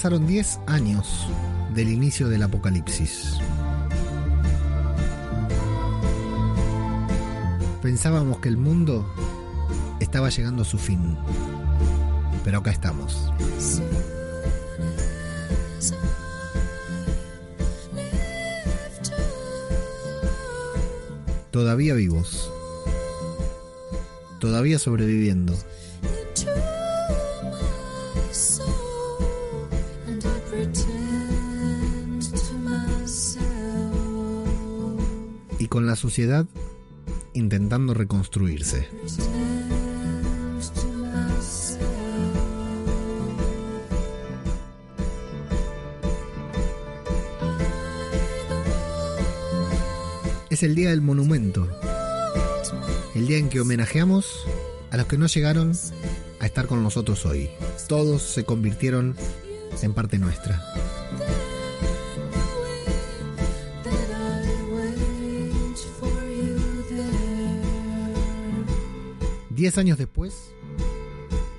pasaron 10 años del inicio del apocalipsis. Pensábamos que el mundo estaba llegando a su fin, pero acá estamos. Todavía vivos. Todavía sobreviviendo. Sociedad intentando reconstruirse. Es el día del monumento, el día en que homenajeamos a los que no llegaron a estar con nosotros hoy. Todos se convirtieron en parte nuestra. Diez años después,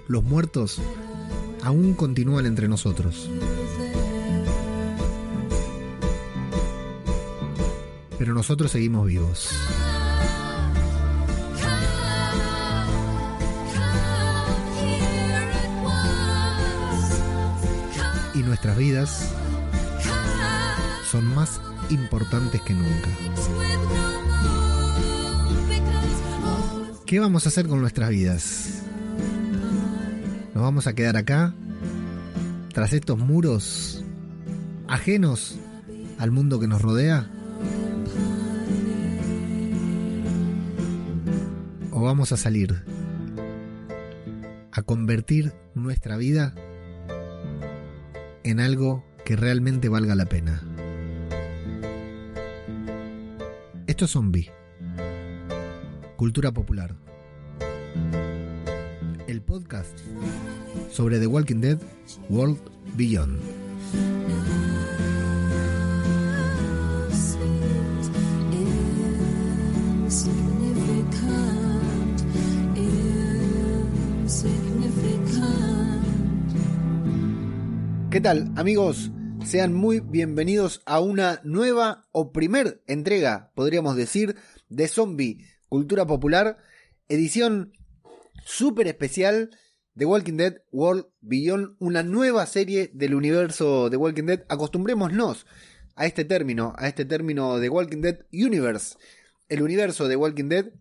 los muertos aún continúan entre nosotros. Pero nosotros seguimos vivos. Y nuestras vidas son más importantes que nunca. ¿Qué vamos a hacer con nuestras vidas? ¿Nos vamos a quedar acá, tras estos muros, ajenos al mundo que nos rodea? ¿O vamos a salir a convertir nuestra vida en algo que realmente valga la pena? Esto es Zombie. Cultura Popular. El podcast sobre The Walking Dead World Beyond. ¿Qué tal amigos? Sean muy bienvenidos a una nueva o primer entrega, podríamos decir, de Zombie Cultura Popular, edición súper especial de Walking Dead World Beyond, una nueva serie del universo de Walking Dead. Acostumbrémonos a este término, a este término de Walking Dead Universe, el universo de Walking Dead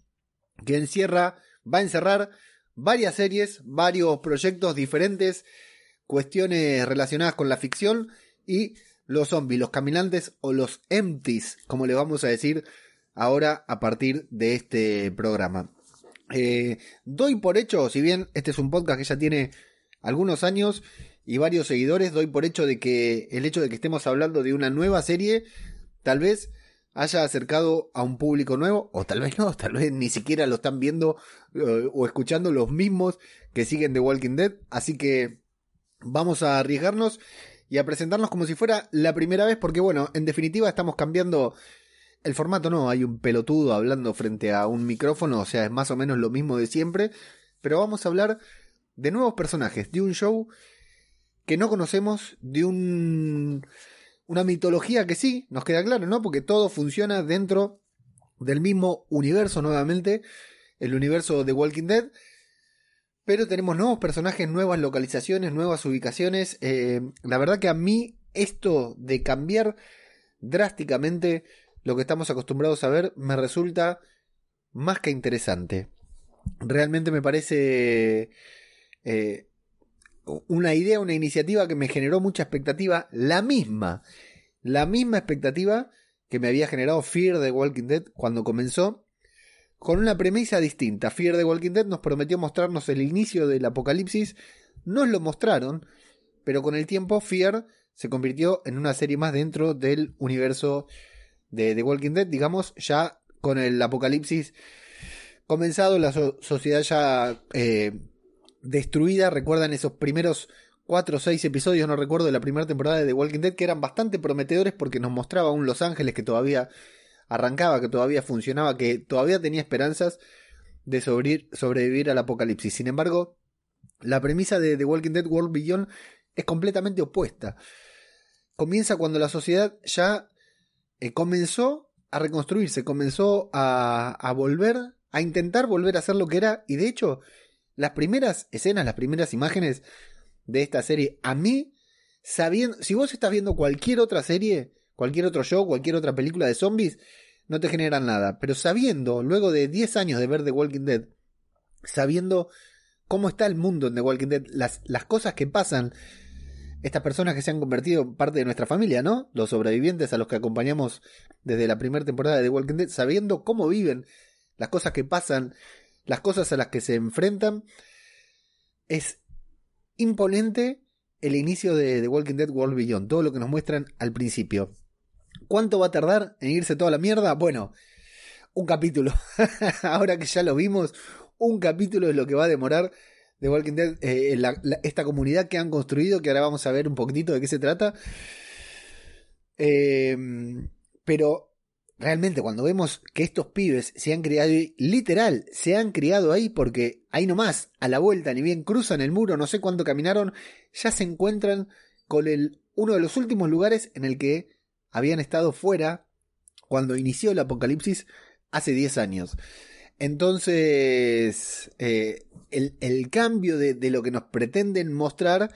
que encierra, va a encerrar varias series, varios proyectos diferentes, cuestiones relacionadas con la ficción y los zombies, los caminantes o los empties, como le vamos a decir ahora a partir de este programa. Eh, doy por hecho, si bien este es un podcast que ya tiene algunos años y varios seguidores, doy por hecho de que el hecho de que estemos hablando de una nueva serie, tal vez haya acercado a un público nuevo, o tal vez no, tal vez ni siquiera lo están viendo eh, o escuchando los mismos que siguen The Walking Dead, así que vamos a arriesgarnos y a presentarnos como si fuera la primera vez, porque bueno, en definitiva estamos cambiando el formato no, hay un pelotudo hablando frente a un micrófono, o sea, es más o menos lo mismo de siempre, pero vamos a hablar de nuevos personajes, de un show que no conocemos, de un una mitología que sí, nos queda claro, ¿no? Porque todo funciona dentro del mismo universo nuevamente, el universo de Walking Dead, pero tenemos nuevos personajes, nuevas localizaciones, nuevas ubicaciones. Eh, la verdad que a mí esto de cambiar drásticamente lo que estamos acostumbrados a ver me resulta más que interesante. Realmente me parece eh, una idea, una iniciativa que me generó mucha expectativa, la misma, la misma expectativa que me había generado Fear the Walking Dead cuando comenzó, con una premisa distinta. Fear the Walking Dead nos prometió mostrarnos el inicio del apocalipsis, nos lo mostraron, pero con el tiempo Fear se convirtió en una serie más dentro del universo de The Walking Dead, digamos, ya con el apocalipsis comenzado, la sociedad ya eh, destruida. Recuerdan esos primeros cuatro o seis episodios, no recuerdo, de la primera temporada de The Walking Dead, que eran bastante prometedores porque nos mostraba un Los Ángeles que todavía arrancaba, que todavía funcionaba, que todavía tenía esperanzas de sobrevivir, sobrevivir al apocalipsis. Sin embargo, la premisa de The Walking Dead World Beyond es completamente opuesta. Comienza cuando la sociedad ya eh, comenzó a reconstruirse, comenzó a, a volver, a intentar volver a ser lo que era, y de hecho, las primeras escenas, las primeras imágenes de esta serie, a mí, sabiendo, si vos estás viendo cualquier otra serie, cualquier otro show, cualquier otra película de zombies, no te generan nada. Pero sabiendo, luego de 10 años de ver The Walking Dead, sabiendo cómo está el mundo en The Walking Dead, las, las cosas que pasan, estas personas que se han convertido en parte de nuestra familia, ¿no? Los sobrevivientes a los que acompañamos desde la primera temporada de The Walking Dead, sabiendo cómo viven, las cosas que pasan, las cosas a las que se enfrentan, es imponente el inicio de The Walking Dead World Beyond, todo lo que nos muestran al principio. ¿Cuánto va a tardar en irse toda la mierda? Bueno, un capítulo. Ahora que ya lo vimos, un capítulo es lo que va a demorar The Walking Dead, eh, esta comunidad que han construido, que ahora vamos a ver un poquitito de qué se trata. Em, pero realmente cuando vemos que estos pibes se han criado ahí, literal, se han criado ahí porque ahí nomás, a la vuelta, ni bien cruzan el muro, no sé cuánto caminaron, ya se encuentran con el, uno de los últimos lugares en el que habían estado fuera cuando inició el apocalipsis hace 10 años. Entonces, eh, el, cambio de, de, lo que nos pretenden mostrar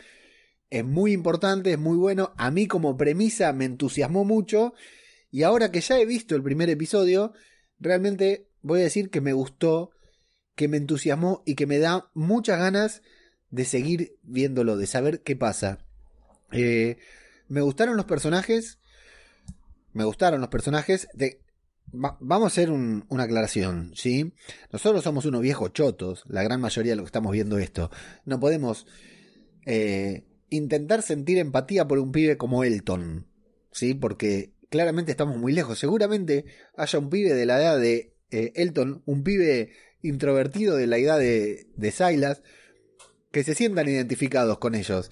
es muy importante, es muy bueno. A mí como premisa me entusiasmó mucho. Y ahora que ya he visto el primer episodio, realmente voy a decir que me gustó, que me entusiasmó y que me da muchas ganas de seguir viéndolo, de saber qué pasa. Eh, me gustaron los personajes, me gustaron los personajes. De... vamos a hacer una aclaración, ¿sí? Nosotros somos unos viejos chotos, la gran mayoría de los que estamos viendo esto. No podemos eh, intentar sentir empatía por un pibe como Elton, ¿sí? Porque claramente estamos muy lejos. Seguramente haya un pibe de la edad de eh, Elton, un pibe introvertido de la edad de, de Silas, que se sientan identificados con ellos.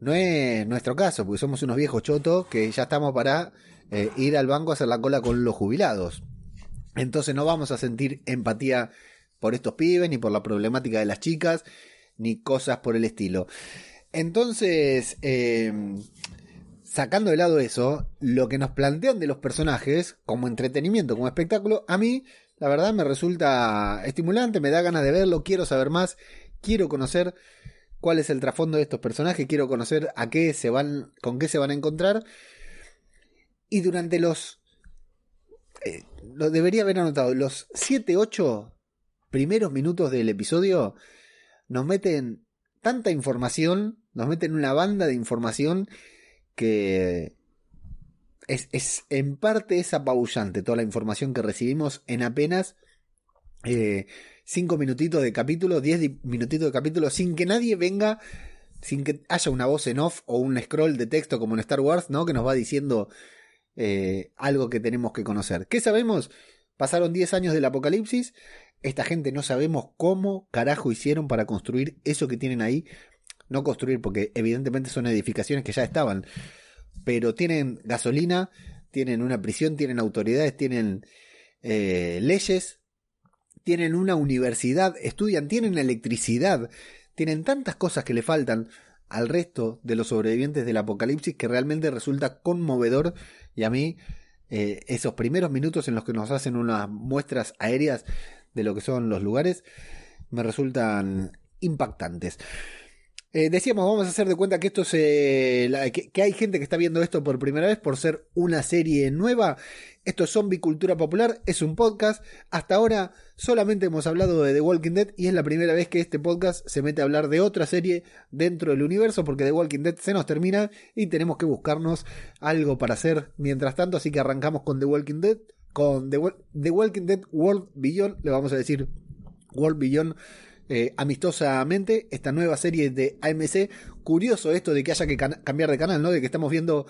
No es nuestro caso, porque somos unos viejos chotos que ya estamos para eh, ir al banco a hacer la cola con los jubilados. Entonces no vamos a sentir empatía por estos pibes, ni por la problemática de las chicas, ni cosas por el estilo. Entonces, em, sacando de lado eso, lo que nos plantean de los personajes, como entretenimiento, como espectáculo, a mí, la verdad, me resulta estimulante, me da ganas de verlo, quiero saber más, quiero conocer cuál es el trasfondo de estos personajes, quiero conocer a qué se van, con qué se van a encontrar. Y durante los... Eh, lo debería haber anotado, los 7, 8 primeros minutos del episodio nos meten tanta información, nos meten una banda de información que es, es en parte es apabullante toda la información que recibimos en apenas 5 eh, minutitos de capítulo, 10 minutitos de capítulo, sin que nadie venga, sin que haya una voz en off o un scroll de texto como en Star Wars, ¿no? Que nos va diciendo eh, algo que tenemos que conocer. ¿Qué sabemos? Pasaron 10 años del apocalipsis. Esta gente no sabemos cómo carajo hicieron para construir eso que tienen ahí. No construir, porque evidentemente son edificaciones que ya estaban. Pero tienen gasolina, tienen una prisión, tienen autoridades, tienen eh, leyes, tienen una universidad, estudian, tienen electricidad, tienen tantas cosas que le faltan al resto de los sobrevivientes del apocalipsis que realmente resulta conmovedor y a mí eh, esos primeros minutos en los que nos hacen unas muestras aéreas de lo que son los lugares me resultan impactantes. Eh, decíamos, vamos a hacer de cuenta que esto se. que, hay gente que está viendo esto por primera vez por ser una serie nueva. Esto es Zombie Cultura Popular, es un podcast. Hasta ahora solamente hemos hablado de The Walking Dead y es la primera vez que este podcast se mete a hablar de otra serie dentro del universo porque The Walking Dead se nos termina y tenemos que buscarnos algo para hacer mientras tanto. Así que arrancamos con The Walking Dead, con The, The Walking Dead World Beyond, le vamos a decir World Beyond eh, amistosamente esta nueva serie de AMC. Curioso esto de que haya que cambiar de canal, ¿no? De que estamos viendo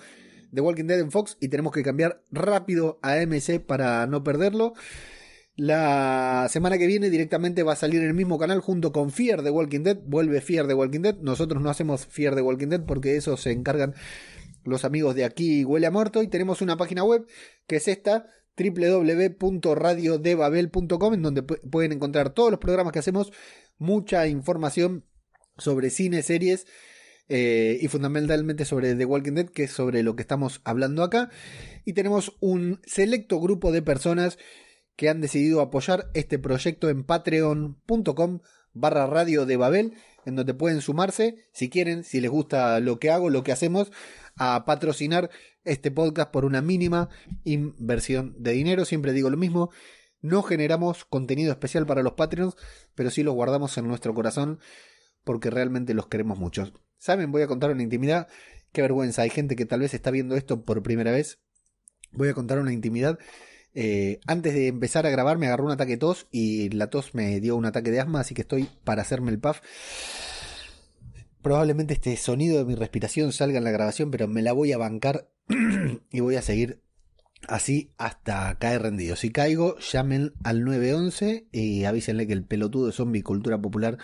The Walking Dead en Fox y tenemos que cambiar rápido a AMC para no perderlo. La semana que viene directamente va a salir en el mismo canal junto con Fear The Walking Dead. Vuelve Fear The Walking Dead. Nosotros no hacemos Fear The Walking Dead porque eso se encargan los amigos de aquí Huele a Muerto. Y tenemos una página web que es esta www.radiodebabel.com en donde pueden encontrar todos los programas que hacemos mucha información sobre cine, series eh, y fundamentalmente sobre The Walking Dead, que es sobre lo que estamos hablando acá. Y tenemos un selecto grupo de personas que han decidido apoyar este proyecto en patreon.com barra radio de Babel, en donde pueden sumarse, si quieren, si les gusta lo que hago, lo que hacemos, a patrocinar este podcast por una mínima inversión de dinero. Siempre digo lo mismo, no generamos contenido especial para los Patreons, pero sí los guardamos en nuestro corazón porque realmente los queremos mucho. ¿Saben? Voy a contar una intimidad. Qué vergüenza, hay gente que tal vez está viendo esto por primera vez. Voy a contar una intimidad. Eh, antes de empezar a grabar me agarró un ataque de tos y la tos me dio un ataque de asma, así que estoy para hacerme el puff. Probablemente este sonido de mi respiración salga en la grabación, pero me la voy a bancar y voy a seguir así hasta caer rendido. Si caigo, llamen al 911 y avísenle que el pelotudo de zombie cultura popular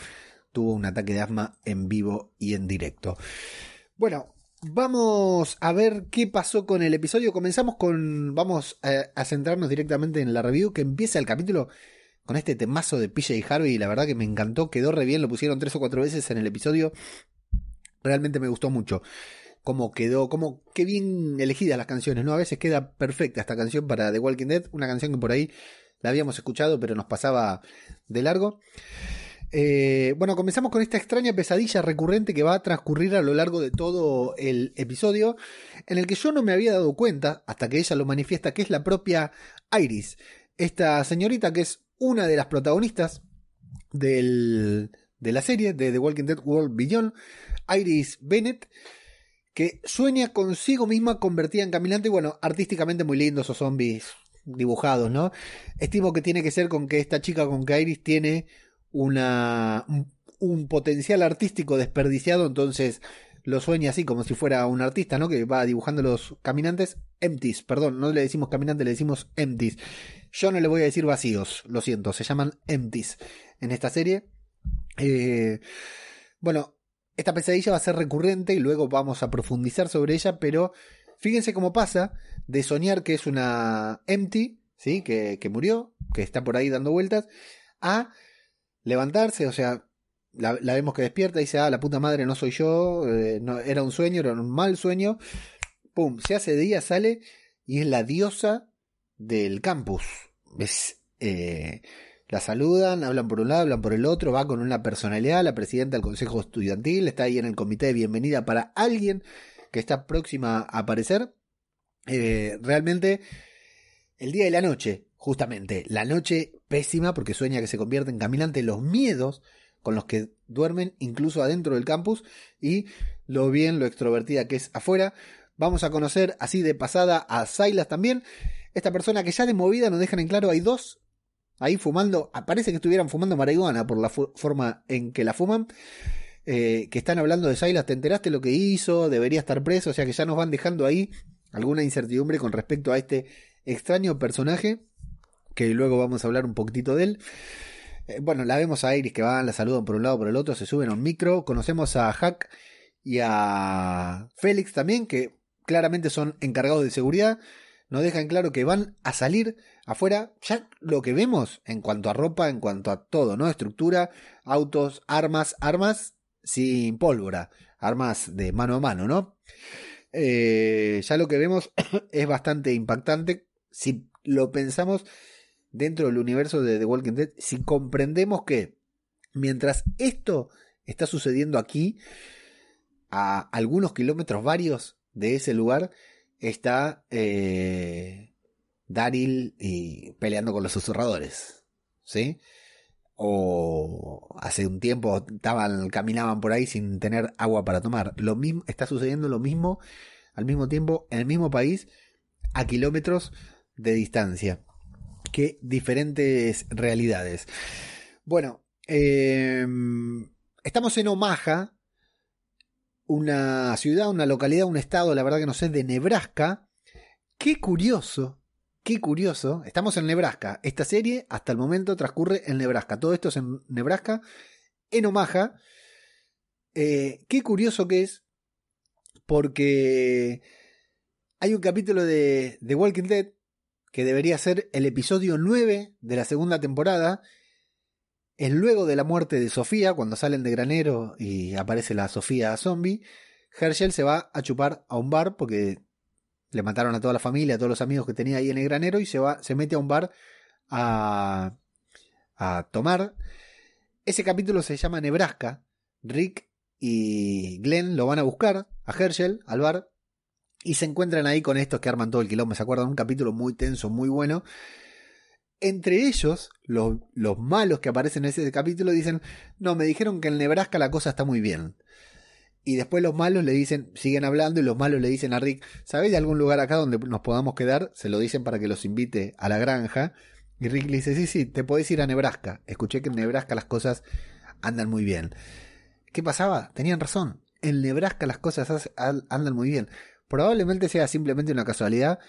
tuvo un ataque de asma en vivo y en directo. Bueno, vamos a ver qué pasó con el episodio. Comenzamos con. Vamos a, centrarnos directamente en la review que empieza el capítulo con este temazo de PJ Harvey. Y la verdad que me encantó, quedó re bien. Lo pusieron tres o cuatro veces en el episodio. Realmente me gustó mucho cómo quedó, cómo, qué bien elegidas las canciones, ¿no? A veces queda perfecta esta canción para The Walking Dead, una canción que por ahí la habíamos escuchado, pero nos pasaba de largo. Eh, bueno, comenzamos con esta extraña pesadilla recurrente que va a transcurrir a lo largo de todo el episodio, en el que yo no me había dado cuenta, hasta que ella lo manifiesta, que es la propia Iris, esta señorita que es una de las protagonistas del, de la serie de The Walking Dead World Beyond, Iris Bennett, que sueña consigo misma convertida en caminante y bueno, artísticamente muy lindos esos zombies dibujados, ¿no? Estimo que tiene que ser con que esta chica con que Iris tiene una, un, potencial artístico desperdiciado, entonces lo sueña así como si fuera un artista, ¿no? Que va dibujando los caminantes empties, perdón, no le decimos caminantes, le decimos empties. Yo no le voy a decir vacíos, lo siento, se llaman empties en esta serie. Eh, bueno, esta pesadilla va a ser recurrente y luego vamos a profundizar sobre ella, pero fíjense cómo pasa de soñar que es una empty, ¿sí? que, que murió, que está por ahí dando vueltas, a levantarse, o sea, la, vemos que despierta y dice, ah, la puta madre no soy yo, eh, no, era un sueño, era un mal sueño, pum, se hace día, sale y es la diosa del campus. Es, eh, la saludan, hablan por un lado, hablan por el otro, va con una personalidad, la presidenta del consejo estudiantil, está ahí en el comité de bienvenida para alguien que está próxima a aparecer. Eh, realmente, el día de la noche, justamente, la noche pésima porque sueña que se convierte en caminante, los miedos con los que duermen incluso adentro del campus y lo bien, lo extrovertida que es afuera. Vamos a conocer así de pasada a Silas también. Esta persona que ya de movida nos dejan en claro, hay dos ahí fumando, parece que estuvieran fumando marihuana por la forma en que la fuman. Eh, que están hablando de Silas, ¿te enteraste lo que hizo? Debería estar preso, o sea que ya nos van dejando ahí alguna incertidumbre con respecto a este extraño personaje, que luego vamos a hablar un poquitito de él. Eh, bueno, la vemos a Iris que van, la saludan por un lado por el otro, se suben a un micro, conocemos a Hack y a Félix también, que claramente son encargados de seguridad, nos dejan claro que van a salir Afuera, ya lo que vemos en cuanto a ropa, en cuanto a todo, ¿no? Estructura, autos, armas, armas sin pólvora, armas de mano a mano, ¿no? Eh, ya lo que vemos es bastante impactante si lo pensamos dentro del universo de The Walking Dead, si comprendemos que mientras esto está sucediendo aquí, a algunos kilómetros varios de ese lugar, está eh, Daryl y peleando con los susurradores, ¿sí? O hace un tiempo caminaban por ahí sin tener agua para tomar. Lo mismo, está sucediendo lo mismo al mismo tiempo en el mismo país a kilómetros de distancia. Qué diferentes realidades. Bueno, em, estamos en Omaha, una ciudad, una localidad, un estado, la verdad que no sé, de Nebraska. Qué curioso Qué curioso, estamos en Nebraska. Esta serie hasta el momento transcurre en Nebraska. Todo esto es en Nebraska, en Omaha. Eh, qué curioso que es, porque hay un capítulo de The Walking Dead que debería ser el episodio 9 de la segunda temporada, es luego de la muerte de Sofía, cuando salen de granero y aparece la Sofía zombie, Herschel se va a chupar a un bar porque le mataron a toda la familia, a todos los amigos que tenía ahí en el granero y se va, se mete a un bar a, a tomar. Ese capítulo se llama Nebraska. Rick y Glenn lo van a buscar a Herschel, al bar, y se encuentran ahí con estos que arman todo el quilombo. ¿Se acuerdan? Un capítulo muy tenso, muy bueno. Entre ellos, los, los malos que aparecen en ese capítulo dicen, no, me dijeron que en Nebraska la cosa está muy bien. Y después los malos le dicen, siguen hablando y los malos le dicen a Rick, ¿sabéis de algún lugar acá donde nos podamos quedar? Se lo dicen para que los invite a la granja. Y Rick le dice, sí, sí, te podés ir a Nebraska. Escuché que en Nebraska las cosas andan muy bien. ¿Qué pasaba? Tenían razón. En Nebraska las cosas andan muy bien. Probablemente sea simplemente una casualidad.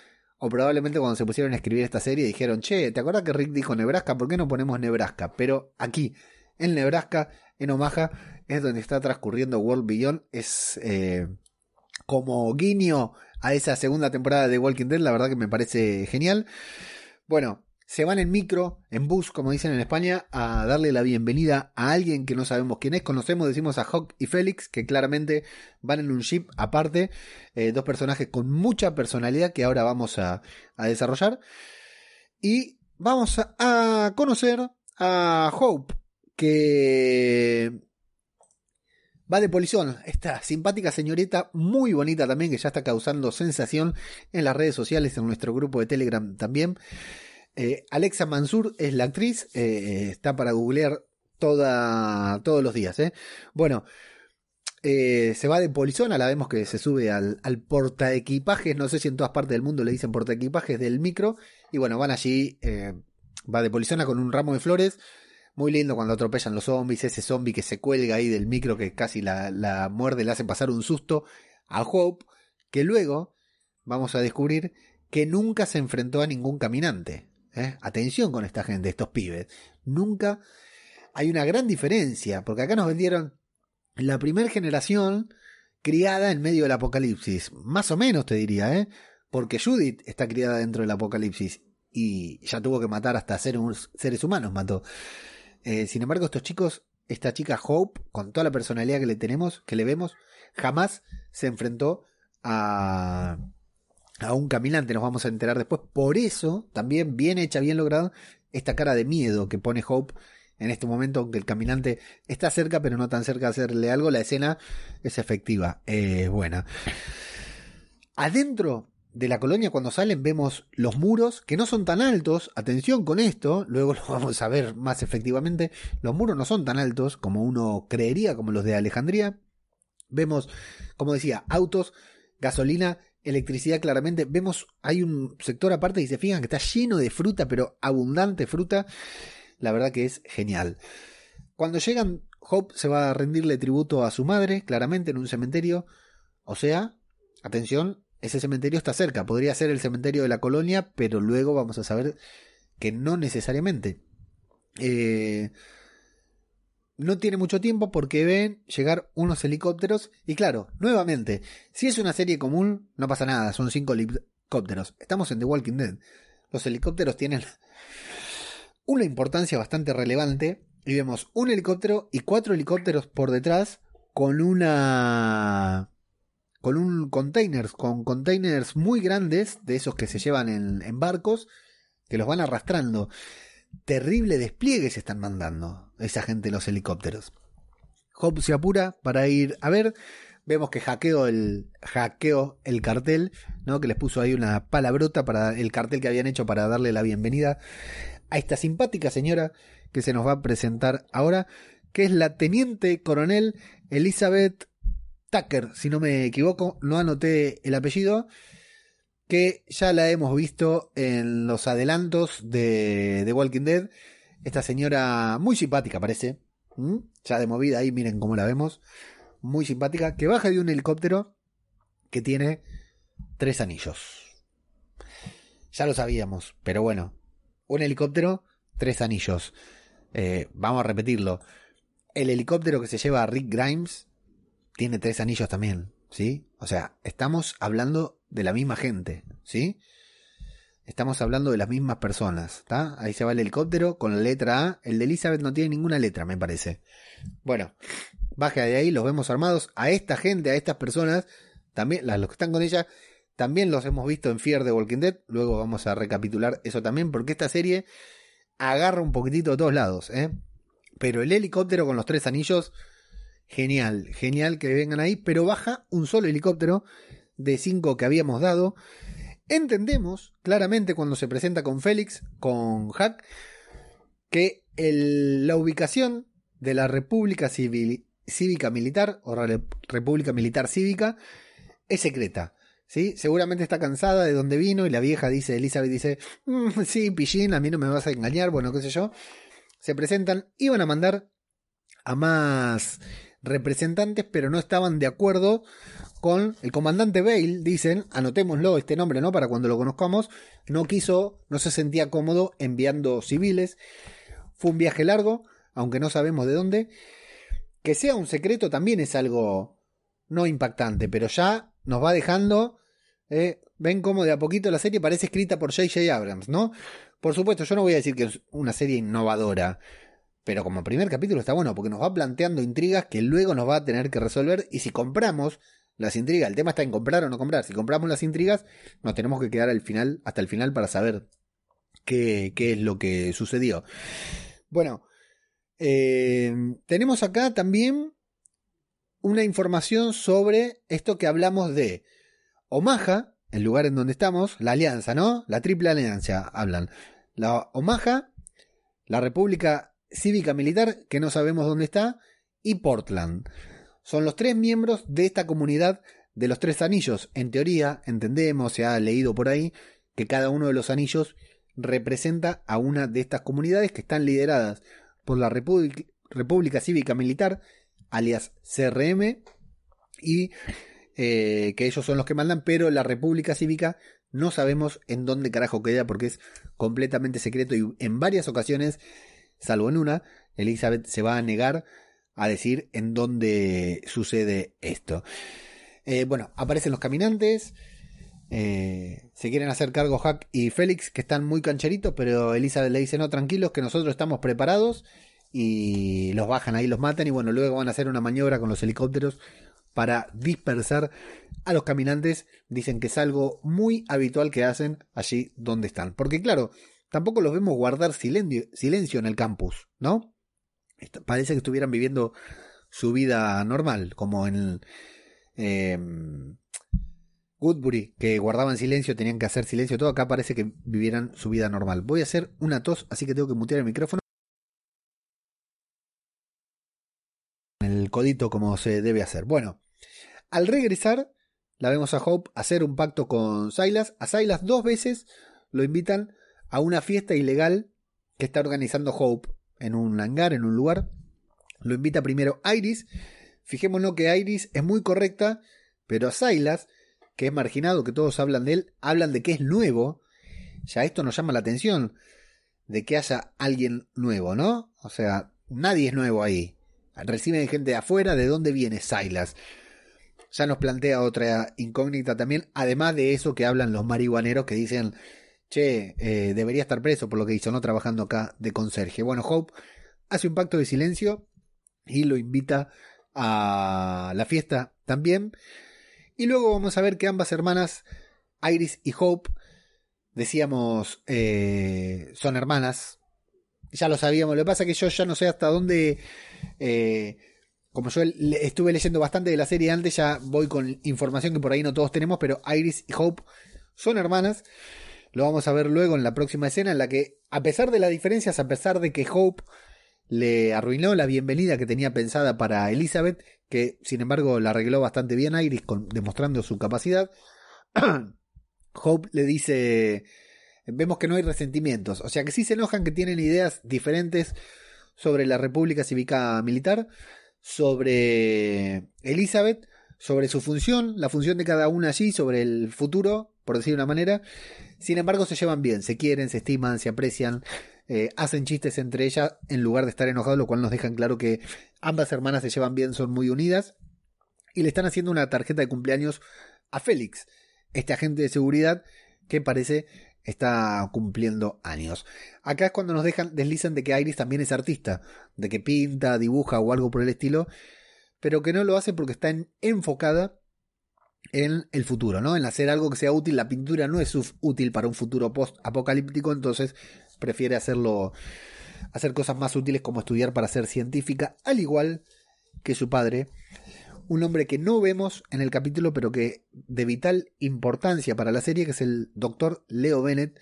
O probablemente cuando se pusieron a escribir esta serie dijeron, che, ¿te acuerdas que Rick dijo Nebraska? ¿Por qué no ponemos Nebraska? Pero aquí, en Nebraska, en Omaha, es donde está transcurriendo World Beyond. Es eh, como guiño a esa segunda temporada de Walking Dead. La verdad que me parece genial. Bueno, se van en micro, en bus, como dicen en España, a darle la bienvenida a alguien que no sabemos quién es. Conocemos, decimos a Hawk y Félix, que claramente van en un ship aparte. Eh, dos personajes con mucha personalidad que ahora vamos a, desarrollar. Y vamos a, conocer a Hope, que va de polizón. Esta simpática señorita, muy bonita también, que ya está causando sensación en las redes sociales, en nuestro grupo de Telegram también. Eh, Alexa Mansur es la actriz, eh, está para googlear toda, todos los días. ¿eh? Bueno, se va de polizona, la vemos que se sube al, al portaequipajes, no sé si en todas partes del mundo le dicen portaequipajes del micro, y bueno, van allí, va de polizona con un ramo de flores, muy lindo cuando atropellan los zombies, ese zombie que se cuelga ahí del micro que casi la, la muerde, le hace pasar un susto a Hope, que luego vamos a descubrir que nunca se enfrentó a ningún caminante. ¿Eh? Atención con esta gente, estos pibes. Nunca hay una gran diferencia, porque acá nos vendieron la primera generación criada en medio del apocalipsis. Más o menos te diría, ¿eh? Porque Judith está criada dentro del apocalipsis y ya tuvo que matar hasta seres humanos, mató. Eh, sin embargo, estos chicos, esta chica Hope, con toda la personalidad que le tenemos, que le vemos, jamás se enfrentó a, a un caminante, nos vamos a enterar después. Por eso, también bien hecha, bien logrado, esta cara de miedo que pone Hope en este momento, aunque el caminante está cerca, pero no tan cerca de hacerle algo, la escena es efectiva, es buena. Adentro de la colonia, cuando salen, vemos los muros, que no son tan altos, atención con esto, luego lo vamos a ver más efectivamente, los muros no son tan altos como uno creería, como los de Alejandría. Vemos, como decía, autos, gasolina electricidad claramente. Vemos, hay un sector aparte y se fijan que está lleno de fruta, pero abundante fruta. La verdad que es genial. Cuando llegan, Hope se va a rendirle tributo a su madre, claramente en un cementerio. O sea, atención, ese cementerio está cerca. Podría ser el cementerio de la colonia, pero luego vamos a saber que no necesariamente. Eh, no tiene mucho tiempo porque ven llegar unos helicópteros y claro, nuevamente, si es una serie común, no pasa nada, son cinco helicópteros. Estamos en The Walking Dead. Los helicópteros tienen una importancia bastante relevante y vemos un helicóptero y cuatro helicópteros por detrás con una con un containers, con containers muy grandes de esos que se llevan en, en barcos que los van arrastrando terrible despliegue se están mandando esa gente en los helicópteros. Hope se apura para ir a ver. Vemos que hackeó el, hackeó el cartel, ¿no? Que les puso ahí una palabrota para el cartel que habían hecho para darle la bienvenida a esta simpática señora que se nos va a presentar ahora, que es la teniente coronel Elizabeth Tucker, si no me equivoco, no anoté el apellido, que ya la hemos visto en los adelantos de The Walking Dead. Esta señora muy simpática parece, ya de movida ahí, miren cómo la vemos, muy simpática, que baja de un helicóptero que tiene tres anillos. Ya lo sabíamos, pero bueno, un helicóptero, tres anillos. Eh, vamos a repetirlo. El helicóptero que se lleva a Rick Grimes tiene tres anillos también, ¿sí? O sea, estamos hablando de la misma gente, ¿sí? estamos hablando de las mismas personas. ¿está? Ahí se va el helicóptero con la letra A. El de Elizabeth no tiene ninguna letra, me parece. Bueno, baja de ahí, los vemos armados. A esta gente, a estas personas, también, los que están con ella, también los hemos visto en Fear de Walking Dead. Luego vamos a recapitular eso también, porque esta serie agarra un poquitito de todos lados. ¿eh? Pero el helicóptero con los tres anillos, genial, genial que vengan ahí. Pero baja un solo helicóptero de cinco que habíamos dado. Entendemos claramente cuando se presenta con Félix, con Hack, que la ubicación de la República Cívica Militar o República Militar Cívica es secreta. ¿sí? Seguramente está cansada de donde vino y la vieja dice, Elizabeth dice, mm, sí, pillín, a mí no me vas a engañar, bueno, qué sé yo. Se presentan, iban a mandar a más representantes, pero no estaban de acuerdo con el comandante Bale, dicen, anotémoslo este nombre, ¿no? Para cuando lo conozcamos, no quiso, no se sentía cómodo enviando civiles. Fue un viaje largo, aunque no sabemos de dónde. Que sea un secreto también es algo no impactante, pero ya nos va dejando. Eh, ven cómo de a poquito la serie parece escrita por J.J. Abrams, ¿no? Por supuesto, yo no voy a decir que es una serie innovadora, pero como primer capítulo está bueno porque nos va planteando intrigas que luego nos va a tener que resolver y si compramos las intrigas, el tema está en comprar o no comprar, si compramos las intrigas nos tenemos que quedar al final, hasta el final para saber qué, qué es lo que sucedió. Bueno, eh, tenemos acá también una información sobre esto que hablamos de Omaha, el lugar en donde estamos, la alianza, ¿no? La triple alianza, hablan. La Omaha, la República Cívica Militar, que no sabemos dónde está, y Portland. Son los tres miembros de esta comunidad de los tres anillos. En teoría, entendemos, se ha leído por ahí, que cada uno de los anillos representa a una de estas comunidades que están lideradas por la República Cívica Militar, alias CRM, y eh, que ellos son los que mandan, pero la República Cívica no sabemos en dónde carajo queda porque es completamente secreto y en varias ocasiones, salvo en una, Elizabeth se va a negar a decir en dónde sucede esto. Eh, bueno, aparecen los caminantes. Eh, se quieren hacer cargo Hack y Félix, que están muy cancheritos, pero Elizabeth le dice, no, tranquilos, que nosotros estamos preparados y los bajan ahí, los matan y bueno, luego van a hacer una maniobra con los helicópteros para dispersar a los caminantes. Dicen que es algo muy habitual que hacen allí donde están. Porque claro, tampoco los vemos guardar silencio, silencio en el campus, ¿no? Parece que estuvieran viviendo su vida normal, como en eh, Woodbury, que guardaban silencio, tenían que hacer silencio, todo acá parece que vivieran su vida normal. Voy a hacer una tos, así que tengo que mutear el micrófono. el codito como se debe hacer. Bueno, al regresar, la vemos a Hope hacer un pacto con Silas. A Silas dos veces lo invitan a una fiesta ilegal que está organizando Hope en un hangar, en un lugar. Lo invita primero Iris. Fijémonos que Iris es muy correcta, pero a Silas, que es marginado, que todos hablan de él, hablan de que es nuevo. Ya esto nos llama la atención de que haya alguien nuevo, ¿no? O sea, nadie es nuevo ahí reciben gente de afuera, ¿de dónde viene Silas? Ya nos plantea otra incógnita también, además de eso que hablan los marihuaneros que dicen, che, eh, debería estar preso por lo que hizo, no trabajando acá de conserje. Bueno, Hope hace un pacto de silencio y lo invita a la fiesta también. Y luego vamos a ver que ambas hermanas, Iris y Hope, decíamos, eh, son hermanas. Ya lo sabíamos, lo que pasa es que yo ya no sé hasta dónde eh, como yo estuve leyendo bastante de la serie antes, ya voy con información que por ahí no todos tenemos, pero Iris y Hope son hermanas. Lo vamos a ver luego en la próxima escena en la que, a pesar de las diferencias, a pesar de que Hope le arruinó la bienvenida que tenía pensada para Elizabeth, que sin embargo la arregló bastante bien Iris, demostrando su capacidad, Hope le dice, vemos que no hay resentimientos, o sea que sí se enojan, que tienen ideas diferentes sobre la República Cívica Militar, sobre Elizabeth, sobre su función, la función de cada una allí, sobre el futuro, por decir de una manera. Sin embargo, se llevan bien, se quieren, se estiman, se aprecian, eh, hacen chistes entre ellas en lugar de estar enojados, lo cual nos dejan claro que ambas hermanas se llevan bien, son muy unidas. Y le están haciendo una tarjeta de cumpleaños a Félix, este agente de seguridad que parece está cumpliendo años. Acá es cuando nos dejan, deslizan de que Iris también es artista, de que pinta, dibuja o algo por el estilo, pero que no lo hace porque está enfocada en el futuro, ¿no? En hacer algo que sea útil. La pintura no es útil para un futuro post-apocalíptico, entonces prefiere hacerlo, hacer cosas más útiles como estudiar para ser científica, al igual que su padre, un hombre que no vemos en el capítulo, pero que de vital importancia para la serie, que es el doctor Leo Bennett,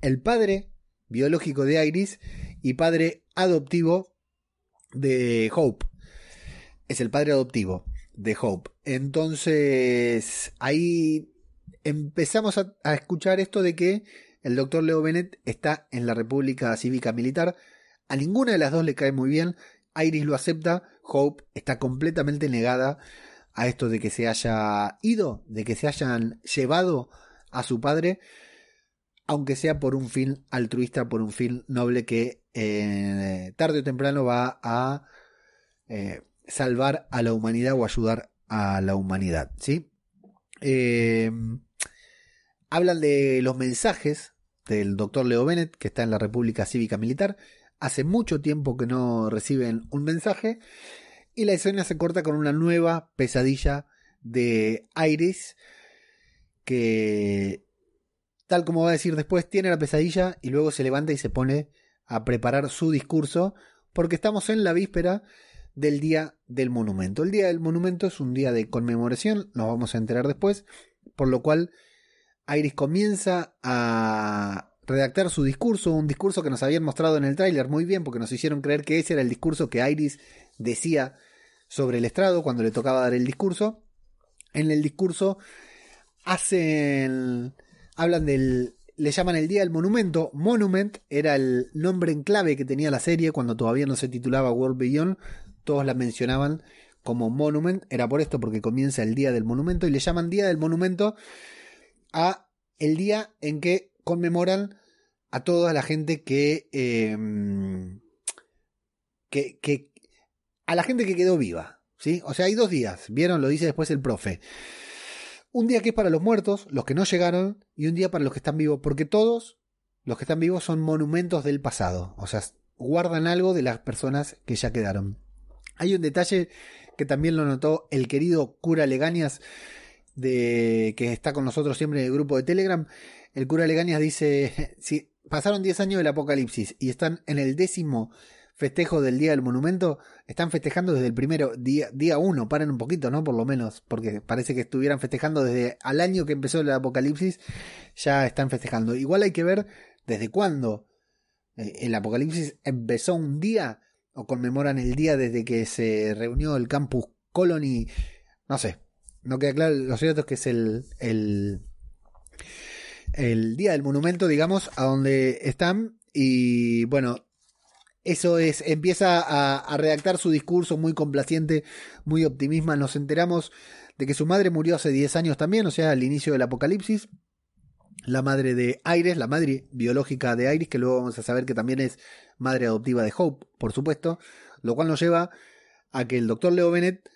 el padre biológico de Iris y padre adoptivo de Hope. Es el padre adoptivo de Hope. Entonces, ahí empezamos a, escuchar esto de que el doctor Leo Bennett está en la República Cívica Militar. A ninguna de las dos le cae muy bien. Iris lo acepta, Hope está completamente negada a esto de que se haya ido, de que se hayan llevado a su padre, aunque sea por un fin altruista, por un fin noble que eh, tarde o temprano va a eh, salvar a la humanidad o ayudar a la humanidad. ¿sí? Eh, hablan de los mensajes del doctor Leo Bennett, que está en la República Cívica Militar, Hace mucho tiempo que no reciben un mensaje y la escena se corta con una nueva pesadilla de Iris que tal como va a decir después tiene la pesadilla y luego se levanta y se pone a preparar su discurso porque estamos en la víspera del día del monumento. El día del monumento es un día de conmemoración, nos vamos a enterar después, por lo cual Iris comienza a redactar su discurso, un discurso que nos habían mostrado en el tráiler muy bien, porque nos hicieron creer que ese era el discurso que Iris decía sobre el estrado cuando le tocaba dar el discurso. En el discurso hacen, hablan del, le llaman el Día del Monumento. Monument era el nombre en clave que tenía la serie cuando todavía no se titulaba World Beyond. Todos la mencionaban como Monument. Era por esto, porque comienza el Día del Monumento y le llaman Día del Monumento a el día en que conmemoran a toda la gente que, em, que, que, a la gente que quedó viva, ¿sí? O sea, hay dos días, ¿vieron? Lo dice después el profe. Un día que es para los muertos, los que no llegaron, y un día para los que están vivos, porque todos los que están vivos son monumentos del pasado, o sea, guardan algo de las personas que ya quedaron. Hay un detalle que también lo notó el querido cura Legañas, de, que está con nosotros siempre en el grupo de Telegram, el cura Legañas dice, si pasaron 10 años del apocalipsis y están en el décimo festejo del Día del Monumento, están festejando desde el primero, día, uno, paren un poquito, ¿no? Por lo menos, porque parece que estuvieran festejando desde al año que empezó el apocalipsis, ya están festejando. Igual hay que ver desde cuándo eh, el apocalipsis empezó un día o conmemoran el día desde que se reunió el campus Colony, no sé, no queda claro, lo cierto es que es el, el el día del monumento, digamos, a donde están. Y bueno, eso es, empieza a, redactar su discurso muy complaciente, muy optimista. Nos enteramos de que su madre murió hace 10 años también, o sea, al inicio del apocalipsis. La madre de Iris, la madre biológica de Iris, que luego vamos a saber que también es madre adoptiva de Hope, por supuesto. Lo cual nos lleva a que el doctor Leo Bennett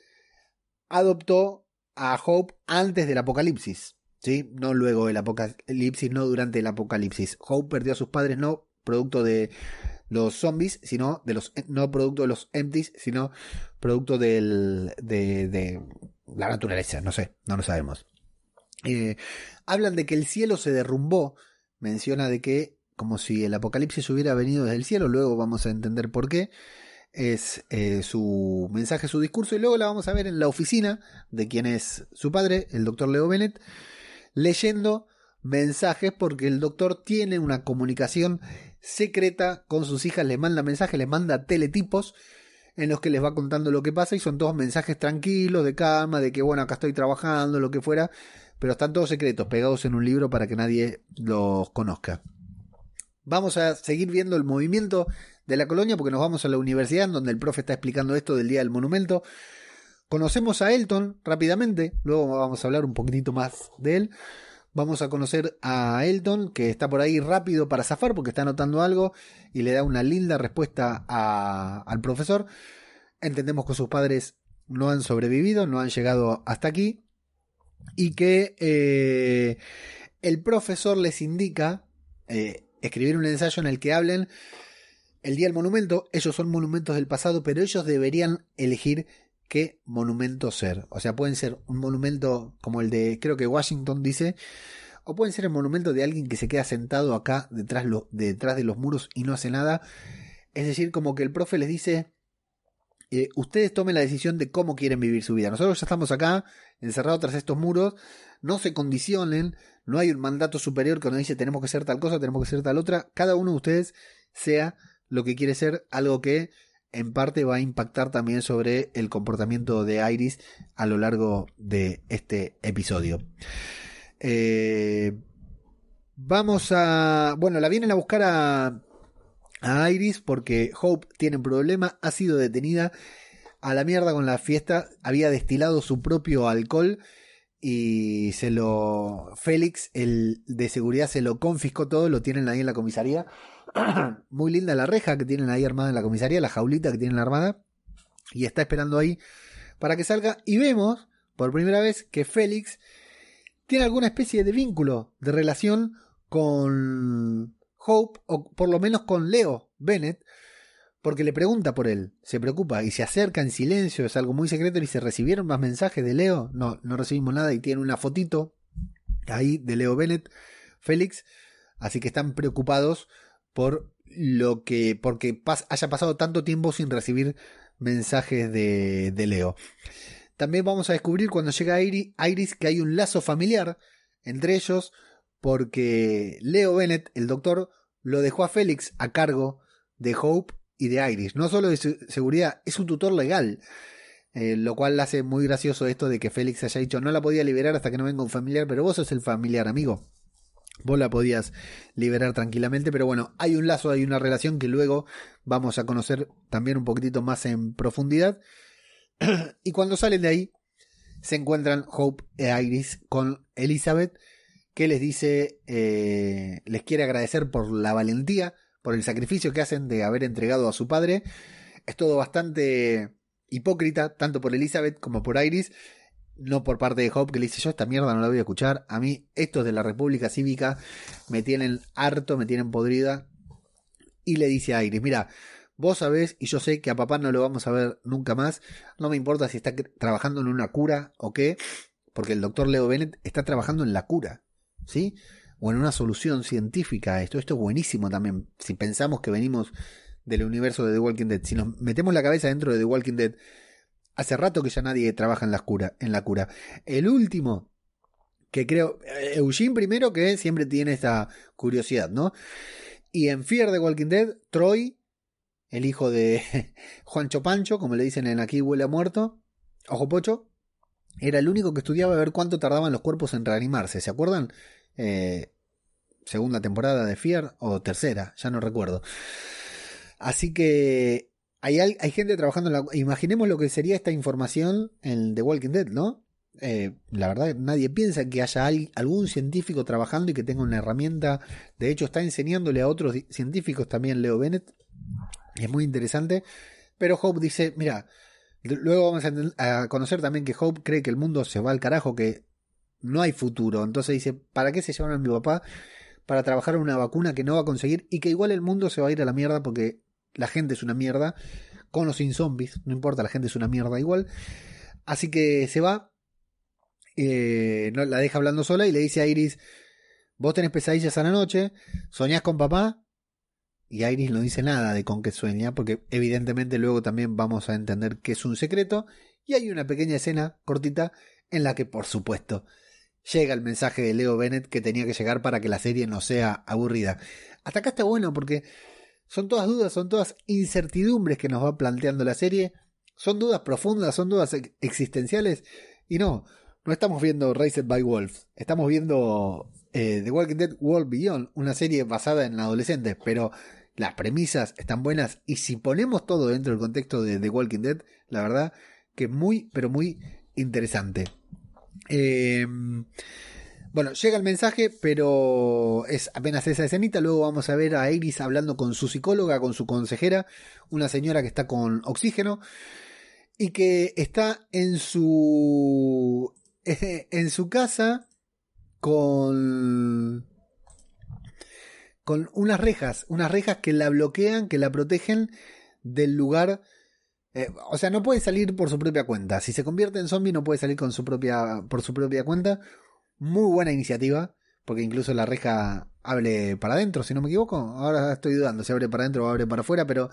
adoptó a Hope antes del apocalipsis. ¿sí? No luego del apocalipsis, no durante el apocalipsis. Hope perdió a sus padres no producto de los zombies, sino de los no producto de los empties, sino producto del, de, de la naturaleza, no sé, no lo sabemos. Eh, hablan de que el cielo se derrumbó, menciona de que como si el apocalipsis hubiera venido desde el cielo, luego vamos a entender por qué. Es eh, su mensaje, su discurso, y luego la vamos a ver en la oficina de quien es su padre, el doctor Leo Bennett, leyendo mensajes porque el doctor tiene una comunicación secreta con sus hijas, le manda mensajes, les manda teletipos en los que les va contando lo que pasa y son todos mensajes tranquilos, de calma, de que bueno, acá estoy trabajando, lo que fuera, pero están todos secretos, pegados en un libro para que nadie los conozca. Vamos a seguir viendo el movimiento de la colonia porque nos vamos a la universidad donde el profe está explicando esto del Día del Monumento. Conocemos a Elton rápidamente, luego vamos a hablar un poquitito más de él. Vamos a conocer a Elton, que está por ahí rápido para zafar porque está anotando algo y le da una linda respuesta al profesor. Entendemos que sus padres no han sobrevivido, no han llegado hasta aquí y que eh, el profesor les indica, eh, escribir un ensayo en el que hablen el Día del Monumento. Ellos son monumentos del pasado, pero ellos deberían elegir qué monumento ser. O sea, pueden ser un monumento como el de, creo que Washington dice, o pueden ser el monumento de alguien que se queda sentado acá detrás, detrás de los muros y no hace nada. Es decir, como que el profe les dice, eh, ustedes tomen la decisión de cómo quieren vivir su vida. Nosotros ya estamos acá, encerrados tras estos muros, no se condicionen, no hay un mandato superior que nos dice tenemos que hacer tal cosa, tenemos que hacer tal otra. Cada uno de ustedes sea lo que quiere ser, algo que en parte va a impactar también sobre el comportamiento de Iris a lo largo de este episodio. Eh, vamos a... Bueno, la vienen a buscar a Iris porque Hope tiene un problema, ha sido detenida a la mierda con la fiesta, había destilado su propio alcohol y se lo... Félix, el de seguridad, se lo confiscó todo, lo tienen ahí en la comisaría. Muy linda la reja que tienen ahí armada en la comisaría, la jaulita que tienen armada. Y está esperando ahí para que salga. Y vemos por primera vez que Félix tiene alguna especie de vínculo, de relación con Hope, o por lo menos con Leo Bennett, porque le pregunta por él, se preocupa y se acerca en silencio, es algo muy secreto y se recibieron más mensajes de Leo, no, no recibimos nada y tiene una fotito ahí de Leo Bennett, Félix, así que están preocupados por lo que, porque haya pasado tanto tiempo sin recibir mensajes de, de Leo. También vamos a descubrir cuando llega Iris que hay un lazo familiar entre ellos, porque Leo Bennett, el doctor, lo dejó a Félix a cargo de Hope y de Iris. No solo de seguridad, es un tutor legal. Eh, lo cual hace muy gracioso esto de que Félix haya dicho no la podía liberar hasta que no venga un familiar, pero vos sos el familiar, amigo. Vos la podías liberar tranquilamente, pero bueno, hay un lazo, hay una relación que luego vamos a conocer también un poquitito más en profundidad. y cuando salen de ahí, se encuentran Hope e Iris con Elizabeth, que les dice, eh, les quiere agradecer por la valentía por el sacrificio que hacen de haber entregado a su padre. Es todo bastante hipócrita, tanto por Elizabeth como por Iris. No por parte de Hope que le dice yo esta mierda no la voy a escuchar. A mí estos de la República Cívica me tienen harto, me tienen podrida. Y le dice a Iris, mira, vos sabés y yo sé que a papá no lo vamos a ver nunca más. No me importa si está trabajando en una cura o qué. Porque el doctor Leo Bennett está trabajando en la cura. ¿Sí? O en una solución científica a esto. Esto es buenísimo también. Si pensamos que venimos del universo de The Walking Dead, si nos metemos la cabeza dentro de The Walking Dead, hace rato que ya nadie trabaja en la cura. En la cura. El último que creo, eh, Eugene primero que siempre tiene esta curiosidad, ¿no? Y en Fear the Walking Dead, Troy, el hijo de Juancho Pancho, como le dicen en aquí huele a muerto, ojo pocho, era el único que estudiaba a ver cuánto tardaban los cuerpos en reanimarse, ¿se acuerdan? Eh, segunda temporada de Fear o tercera, ya no recuerdo. Así que hay, hay gente trabajando en la... Imaginemos lo que sería esta información en The Walking Dead, ¿no? Eh, la verdad, nadie piensa que haya algún científico trabajando y que tenga una herramienta. De hecho, está enseñándole a otros científicos también Leo Bennett. Es muy interesante. Pero Hope dice, mira, luego vamos a, conocer también que Hope cree que el mundo se va al carajo, que no hay futuro. Entonces dice, ¿para qué se llevan a mi papá? Para trabajar en una vacuna que no va a conseguir y que igual el mundo se va a ir a la mierda porque la gente es una mierda, con o sin zombies, no importa, la gente es una mierda igual. Así que se va, eh, no, la deja hablando sola y le dice a Iris, vos tenés pesadillas a la noche, soñás con papá, y Iris no dice nada de con qué sueña, porque evidentemente luego también vamos a entender que es un secreto, y hay una pequeña escena cortita en la que por supuesto llega el mensaje de Leo Bennett que tenía que llegar para que la serie no sea aburrida. Hasta acá está bueno porque son todas dudas, son todas incertidumbres que nos va planteando la serie, son dudas profundas, son dudas existenciales. Y no, no estamos viendo Raised by Wolves, estamos viendo eh, The Walking Dead World Beyond, una serie basada en adolescentes, pero las premisas están buenas. Y si ponemos todo dentro del contexto de The Walking Dead, la verdad que muy, pero muy interesante. Eh, bueno, llega el mensaje, pero es apenas esa escenita. Luego vamos a ver a Iris hablando con su psicóloga, con su consejera, una señora que está con oxígeno y que está en su en su casa con con unas rejas, unas rejas que la bloquean, que la protegen del lugar. Eh, o sea, no puede salir por su propia cuenta. Si se convierte en zombie, no puede salir con su propia, por su propia cuenta. Muy buena iniciativa, porque incluso la reja abre para adentro, si no me equivoco. Ahora estoy dudando si abre para adentro o abre para afuera, pero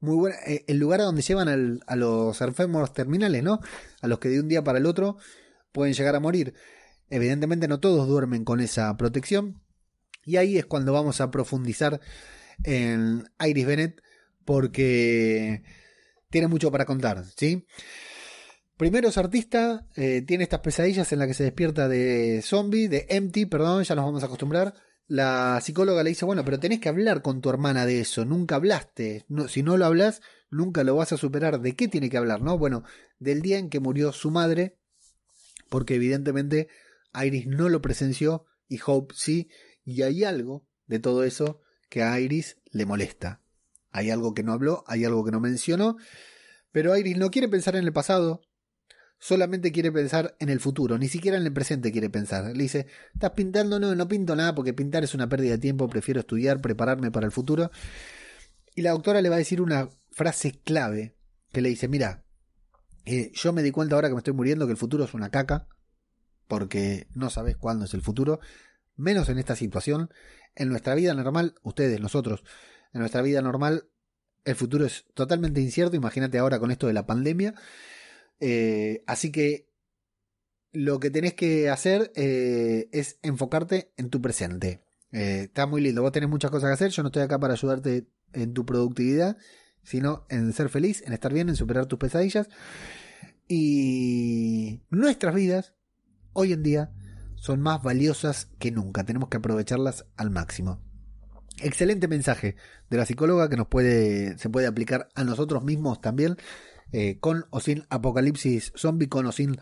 muy buena. Eh, el lugar a donde llevan a los enfermos terminales, ¿no? A los que de un día para el otro pueden llegar a morir. Evidentemente no todos duermen con esa protección. Y ahí es cuando vamos a profundizar en Iris Bennett porque tiene mucho para contar, ¿sí? Primero es artista, eh, tiene estas pesadillas en las que se despierta de zombie, de empty, perdón, ya nos vamos a acostumbrar. La psicóloga le dice, bueno, pero tenés que hablar con tu hermana de eso, nunca hablaste, si no lo hablas, nunca lo vas a superar. ¿De qué tiene que hablar? No, bueno, del día en que murió su madre, porque evidentemente Iris no lo presenció y Hope sí, y hay algo de todo eso que a Iris le molesta. Hay algo que no habló, hay algo que no mencionó, pero Iris no quiere pensar en el pasado, solamente quiere pensar en el futuro, ni siquiera en el presente quiere pensar. Le dice, ¿estás pintando? No, no pinto nada porque pintar es una pérdida de tiempo, prefiero estudiar, prepararme para el futuro. Y la doctora le va a decir una frase clave que le dice, mira, eh, yo me di cuenta ahora que me estoy muriendo que el futuro es una caca, porque no sabes cuándo es el futuro, menos en esta situación. En nuestra vida normal, ustedes, nosotros, en nuestra vida normal, el futuro es totalmente incierto, imagínate ahora con esto de la pandemia. Eh, así que lo que tenés que hacer eh, es enfocarte en tu presente. Eh, está muy lindo, vos tenés muchas cosas que hacer, yo no estoy acá para ayudarte en tu productividad, sino en ser feliz, en estar bien, en superar tus pesadillas. Y nuestras vidas hoy en día son más valiosas que nunca. Tenemos que aprovecharlas al máximo. Excelente mensaje de la psicóloga que nos puede, se puede aplicar a nosotros mismos también, eh, con o sin apocalipsis zombie, con o sin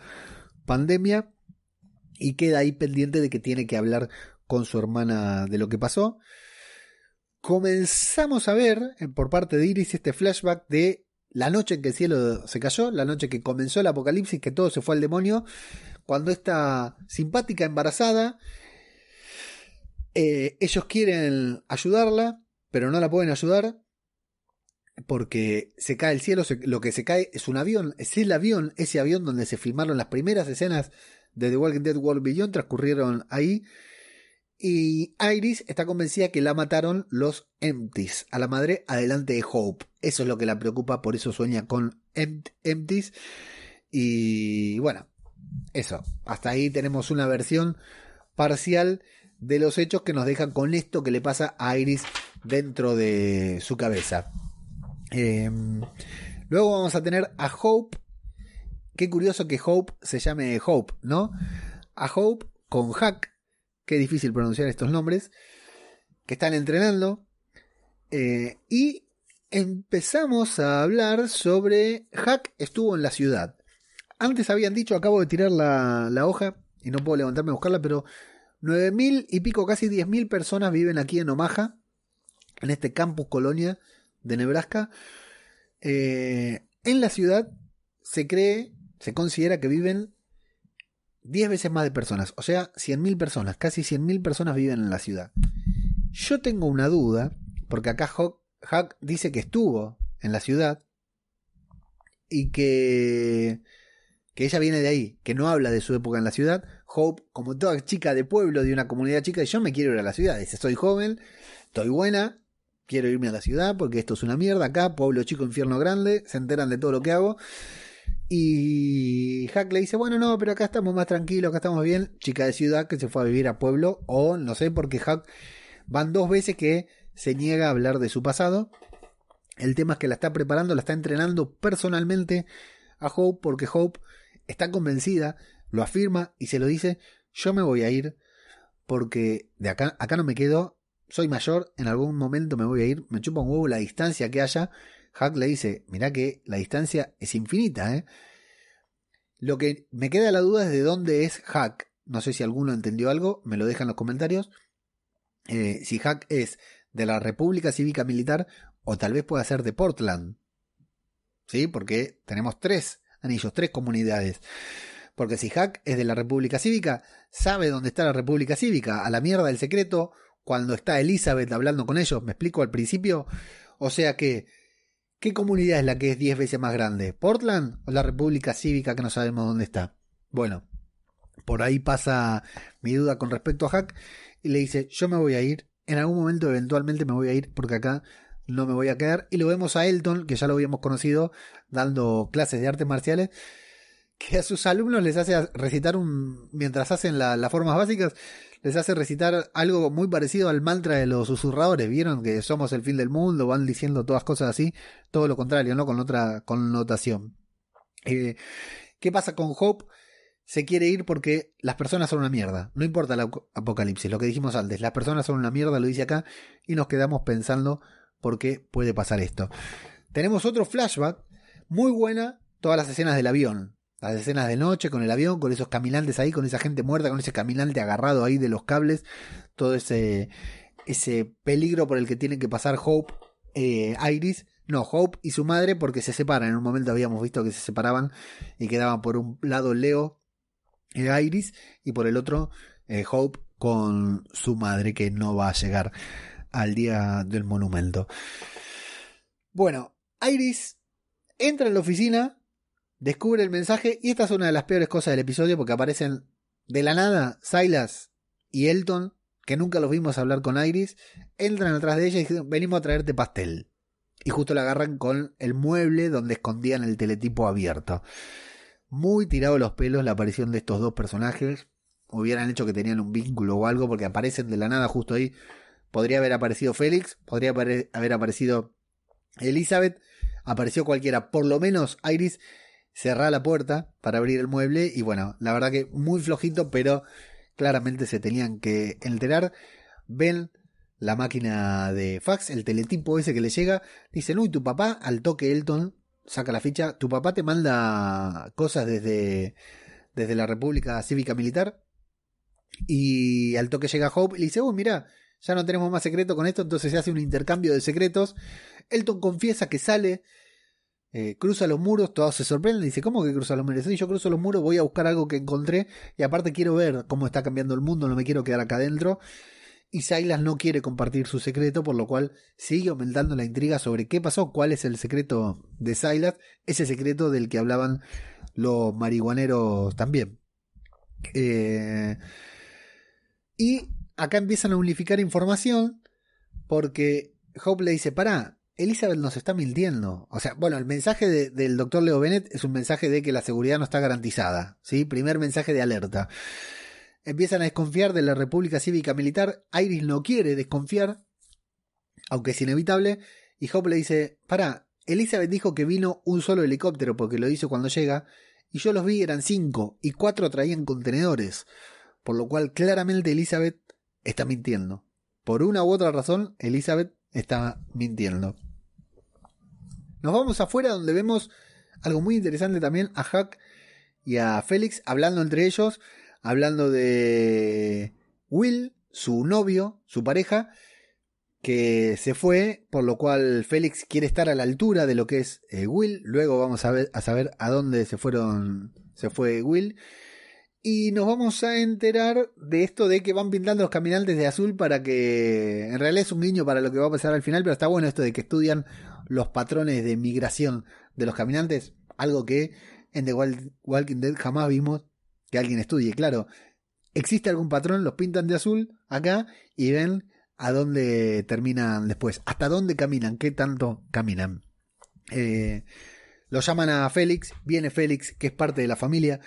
pandemia. Y queda ahí pendiente de que tiene que hablar con su hermana de lo que pasó. Comenzamos a ver eh, por parte de Iris este flashback de la noche en que el cielo se cayó, la noche que comenzó el apocalipsis, que todo se fue al demonio cuando esta simpática embarazada, eh, ellos quieren ayudarla, pero no la pueden ayudar porque se cae el cielo, lo que se cae es un avión, es el avión, ese avión donde se filmaron las primeras escenas de The Walking Dead World Beyond, transcurrieron ahí. Y Iris está convencida que la mataron los Empties, a la madre adelante de Hope. Eso es lo que la preocupa, por eso sueña con Empties. Y bueno, eso, hasta ahí tenemos una versión parcial de los hechos que nos dejan con esto que le pasa a Iris dentro de su cabeza. Em, luego vamos a tener a Hope. Qué curioso que Hope se llame Hope, ¿no? A Hope con Hack. Qué difícil pronunciar estos nombres. Que están entrenando. Eh, y empezamos a hablar sobre Hack estuvo en la ciudad. Antes habían dicho, acabo de tirar la, hoja y no puedo levantarme a buscarla, pero nueve mil y pico, casi diez mil personas viven aquí en Omaha, en este campus colonia de Nebraska. Eh, en la ciudad se cree, se considera que viven 10 veces más de personas, o sea, mil personas, casi mil personas viven en la ciudad. Yo tengo una duda, porque acá Hack dice que estuvo en la ciudad y que que ella viene de ahí, que no habla de su época en la ciudad. Hope, como toda chica de pueblo, de una comunidad chica, yo me quiero ir a la ciudad. Dice, soy joven, estoy buena, quiero irme a la ciudad porque esto es una mierda acá, pueblo chico, infierno grande, se enteran de todo lo que hago. Y Hack le dice, bueno, no, pero acá estamos más tranquilos, acá estamos bien. Chica de ciudad que se fue a vivir a pueblo, o no sé, porque Hack van dos veces que se niega a hablar de su pasado. El tema es que la está preparando, la está entrenando personalmente a Hope, porque Hope está convencida, lo afirma y se lo dice, yo me voy a ir porque de acá, acá no me quedo, soy mayor, en algún momento me voy a ir, me chupa un huevo la distancia que haya. Hack le dice, mira que la distancia es infinita, ¿eh? Lo que me queda la duda es de dónde es Hack. No sé si alguno entendió algo, me lo deja en los comentarios. Eh, si Hack es de la República Cívica Militar o tal vez pueda ser de Portland. ¿Sí? Porque tenemos tres anillos, tres comunidades. Porque si Hack es de la República Cívica, sabe dónde está la República Cívica. A la mierda del secreto, cuando está Elizabeth hablando con ellos, me explico al principio. O sea que, ¿qué comunidad es la que es 10 veces más grande? ¿Portland o la República Cívica que no sabemos dónde está? Bueno, por ahí pasa mi duda con respecto a Hack y le dice, yo me voy a ir, en algún momento eventualmente me voy a ir porque acá no me voy a quedar. Y lo vemos a Elton, que ya lo habíamos conocido, dando clases de artes marciales, que a sus alumnos les hace recitar un, mientras hacen las formas básicas, les hace recitar algo muy parecido al mantra de los susurradores. Vieron que somos el fin del mundo, van diciendo todas cosas así, todo lo contrario, ¿no? Con otra connotación. Eh, ¿Qué pasa con Hope? Se quiere ir porque las personas son una mierda. No importa el apocalipsis, lo que dijimos antes, las personas son una mierda, lo dice acá, y nos quedamos pensando por qué puede pasar esto. Tenemos otro flashback, muy buena, todas las escenas del avión. Las escenas de noche con el avión, con esos caminantes ahí, con esa gente muerta, con ese caminante agarrado ahí de los cables, todo ese, ese peligro por el que tienen que pasar Hope, eh, Iris, no, Hope y su madre, porque se separan. En un momento habíamos visto que se separaban y quedaban por un lado Leo y Iris y por el otro eh, Hope con su madre que no va a llegar al día del monumento. Bueno, Iris entra en la oficina descubre el mensaje y esta es una de las peores cosas del episodio porque aparecen de la nada Silas y Elton, que nunca los vimos hablar con Iris, entran atrás de ella y dicen, venimos a traerte pastel. Y justo la agarran con el mueble donde escondían el teletipo abierto. Muy tirado los pelos la aparición de estos dos personajes. Hubieran hecho que tenían un vínculo o algo porque aparecen de la nada justo ahí. Podría haber aparecido Félix, podría haber aparecido Elizabeth, apareció cualquiera. Por lo menos Iris cerrar la puerta para abrir el mueble y bueno, la verdad que muy flojito, pero claramente se tenían que enterar. Ven la máquina de fax, el teletipo ese que le llega, dicen, uy, tu papá, al toque Elton, saca la ficha, tu papá te manda cosas desde, desde la República Cívica Militar y al toque llega Hope y le dice, uy, mira, ya no tenemos más secreto con esto, entonces se hace un intercambio de secretos. Elton confiesa que sale eh, cruza los muros, todos se sorprenden, dice, ¿cómo que cruza los muros? Si yo cruzo los muros, voy a buscar algo que encontré y aparte quiero ver cómo está cambiando el mundo, no me quiero quedar acá adentro. Y Silas no quiere compartir su secreto, por lo cual sigue aumentando la intriga sobre qué pasó, cuál es el secreto de Silas, ese secreto del que hablaban los marihuaneros también. Eh, y acá empiezan a unificar información porque Hope le dice, pará, Elizabeth nos está mintiendo. O sea, bueno, el mensaje del doctor Leo Bennett es un mensaje de que la seguridad no está garantizada. ¿sí? Primer mensaje de alerta. Empiezan a desconfiar de la República Cívica Militar. Iris no quiere desconfiar, aunque es inevitable. Y Hope le dice: Para, Elizabeth dijo que vino un solo helicóptero porque lo hizo cuando llega. Y yo los vi, eran cinco, y cuatro traían contenedores. Por lo cual, claramente Elizabeth está mintiendo. Por una u otra razón, Elizabeth está mintiendo. Nos vamos afuera donde vemos algo muy interesante también a Huck y a Félix hablando entre ellos, hablando de Will, su novio, su pareja, que se fue, por lo cual Félix quiere estar a la altura de lo que es eh, Will. Luego vamos a, ver, a saber a dónde se fueron, se fue Will. Y nos vamos a enterar de esto de que van pintando los caminantes de azul para que. En realidad es un guiño para lo que va a pasar al final, pero está bueno esto de que estudian los patrones de migración de los caminantes. Algo que en The Walking Dead jamás vimos que alguien estudie. Claro, existe algún patrón, los pintan de azul acá y ven a dónde terminan después. Hasta dónde caminan, qué tanto caminan. Eh, lo llaman a Félix, viene Félix, que es parte de la familia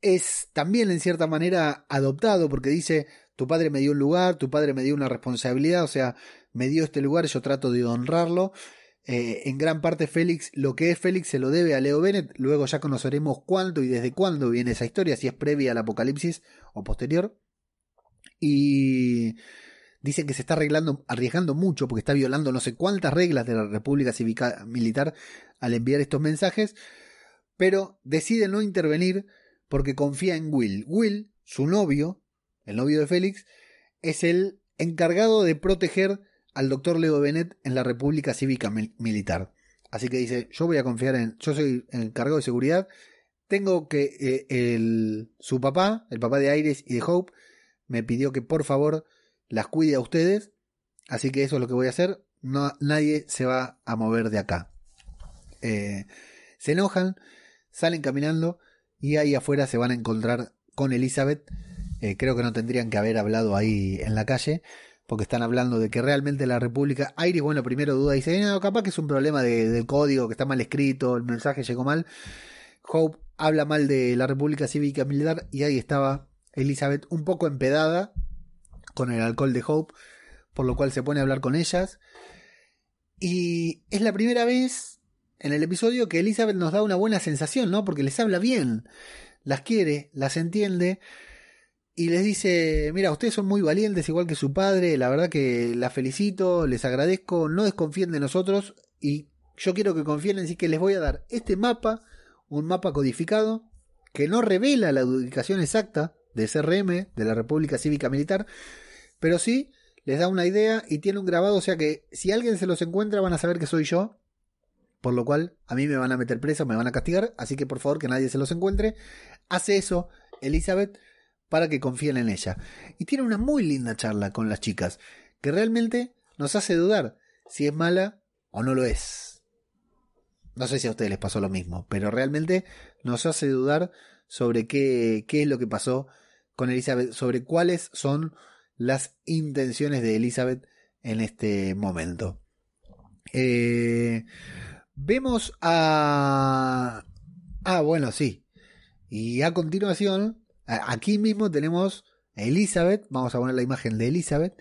es también en cierta manera adoptado porque dice, tu padre me dio un lugar, tu padre me dio una responsabilidad, o sea, me dio este lugar, yo trato de honrarlo. Eh, en gran parte Félix, lo que es Félix se lo debe a Leo Bennett, luego ya conoceremos cuándo y desde cuándo viene esa historia, si es previa al apocalipsis o posterior. Y dicen que se está arreglando, arriesgando mucho porque está violando no sé cuántas reglas de la República Cívica Militar al enviar estos mensajes, pero decide no intervenir porque confía en Will. Will, su novio, el novio de Félix, es el encargado de proteger al doctor Leo Bennett en la República Cívica Militar. Así que dice, yo voy a confiar en, yo soy el encargado de seguridad, tengo que, eh, el, su papá, el papá de Iris y de Hope, me pidió que por favor las cuide a ustedes, así que eso es lo que voy a hacer, no, nadie se va a mover de acá. Eh, se enojan, salen caminando y ahí afuera se van a encontrar con Elizabeth. Eh, creo que no tendrían que haber hablado ahí en la calle, porque están hablando de que realmente la República. Iris, bueno, primero duda y dice: no, capaz que es un problema del código, que está mal escrito, el mensaje llegó mal. Hope habla mal de la República Cívica Militar y ahí estaba Elizabeth un poco empedada con el alcohol de Hope, por lo cual se pone a hablar con ellas. Y es la primera vez en el episodio que Elizabeth nos da una buena sensación, ¿no? Porque les habla bien, las quiere, las entiende y les dice, mira, ustedes son muy valientes igual que su padre, la verdad que la felicito, les agradezco, no desconfíen de nosotros y yo quiero que confíen en sí que les voy a dar este mapa, un mapa codificado que no revela la ubicación exacta de CRM, de la República Cívica Militar, pero sí les da una idea y tiene un grabado, o sea que si alguien se los encuentra van a saber que soy yo, por lo cual a mí me van a meter preso, me van a castigar, así que por favor que nadie se los encuentre. Hace eso Elizabeth para que confíen en ella. Y tiene una muy linda charla con las chicas, que realmente nos hace dudar si es mala o no lo es. No sé si a ustedes les pasó lo mismo, pero realmente nos hace dudar sobre qué, qué es lo que pasó con Elizabeth, sobre cuáles son las intenciones de Elizabeth en este momento. Eh, vemos a... Ah, bueno, sí. Y a continuación Aquí mismo tenemos a Elizabeth, vamos a poner la imagen de Elizabeth,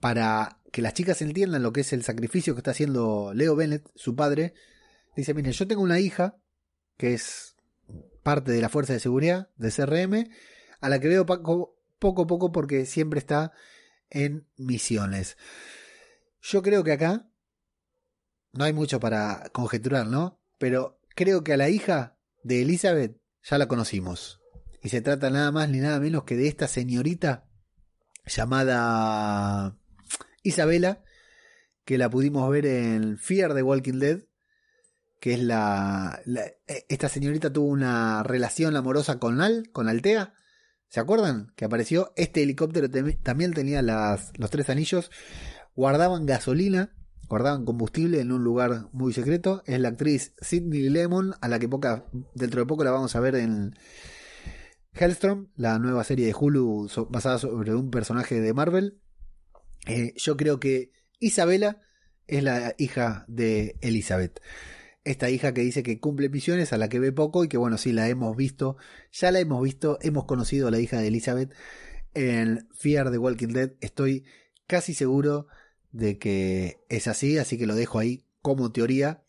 para que las chicas entiendan lo que es el sacrificio que está haciendo Leo Bennett, su padre. Dice, miren, yo tengo una hija que es parte de la fuerza de seguridad de CRM, a la que veo poco, poco poco porque siempre está en misiones. Yo creo que acá no hay mucho para conjeturar, ¿no? Pero creo que a la hija de Elizabeth ya la conocimos. Y se trata nada más ni nada menos que de esta señorita llamada Isabela, que la pudimos ver en Fear de Walking Dead, que es la, e, esta señorita tuvo una relación amorosa con Al, con Altea. ¿Se acuerdan? Que apareció este helicóptero también tenía las, los tres anillos, guardaban gasolina, guardaban combustible en un lugar muy secreto. Es la actriz Sidney Lemon, a la que poca, dentro de poco la vamos a ver en Hellstrom, la nueva serie de Hulu basada sobre un personaje de Marvel. Eh, yo creo que Isabela es la hija de Elizabeth. Esta hija que dice que cumple misiones, a la que ve poco y que bueno, sí la hemos visto, ya la hemos visto, hemos conocido a la hija de Elizabeth en Fear the Walking Dead. Estoy casi seguro de que es así, así que lo dejo ahí como teoría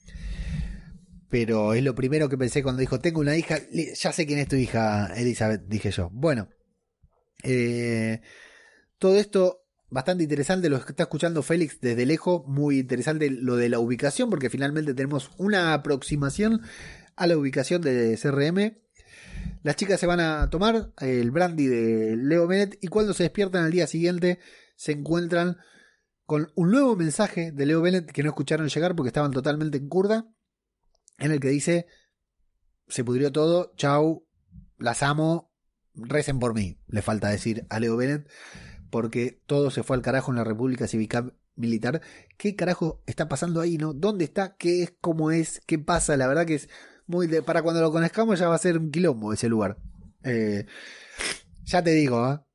pero es lo primero que pensé cuando dijo, tengo una hija, ya sé quién es tu hija, Elizabeth, dije yo. Bueno, eh, todo esto bastante interesante, lo que está escuchando Félix desde lejos, muy interesante lo de la ubicación, porque finalmente tenemos una aproximación a la ubicación de CRM. Las chicas se van a tomar el brandy de Leo Bennett y cuando se despiertan al día siguiente se encuentran con un nuevo mensaje de Leo Bennett que no escucharon llegar porque estaban totalmente en curda en el que dice, se pudrió todo, chau, las amo, recen por mí, le falta decir a Leo Bennett, porque todo se fue al carajo en la República Cívica Militar. ¿Qué carajo está pasando ahí, no? ¿Dónde está? ¿Qué es? ¿Cómo es? ¿Qué pasa? La verdad que es muy... Para cuando lo conozcamos ya va a ser un quilombo ese lugar. Eh, ya te digo, ¿eh?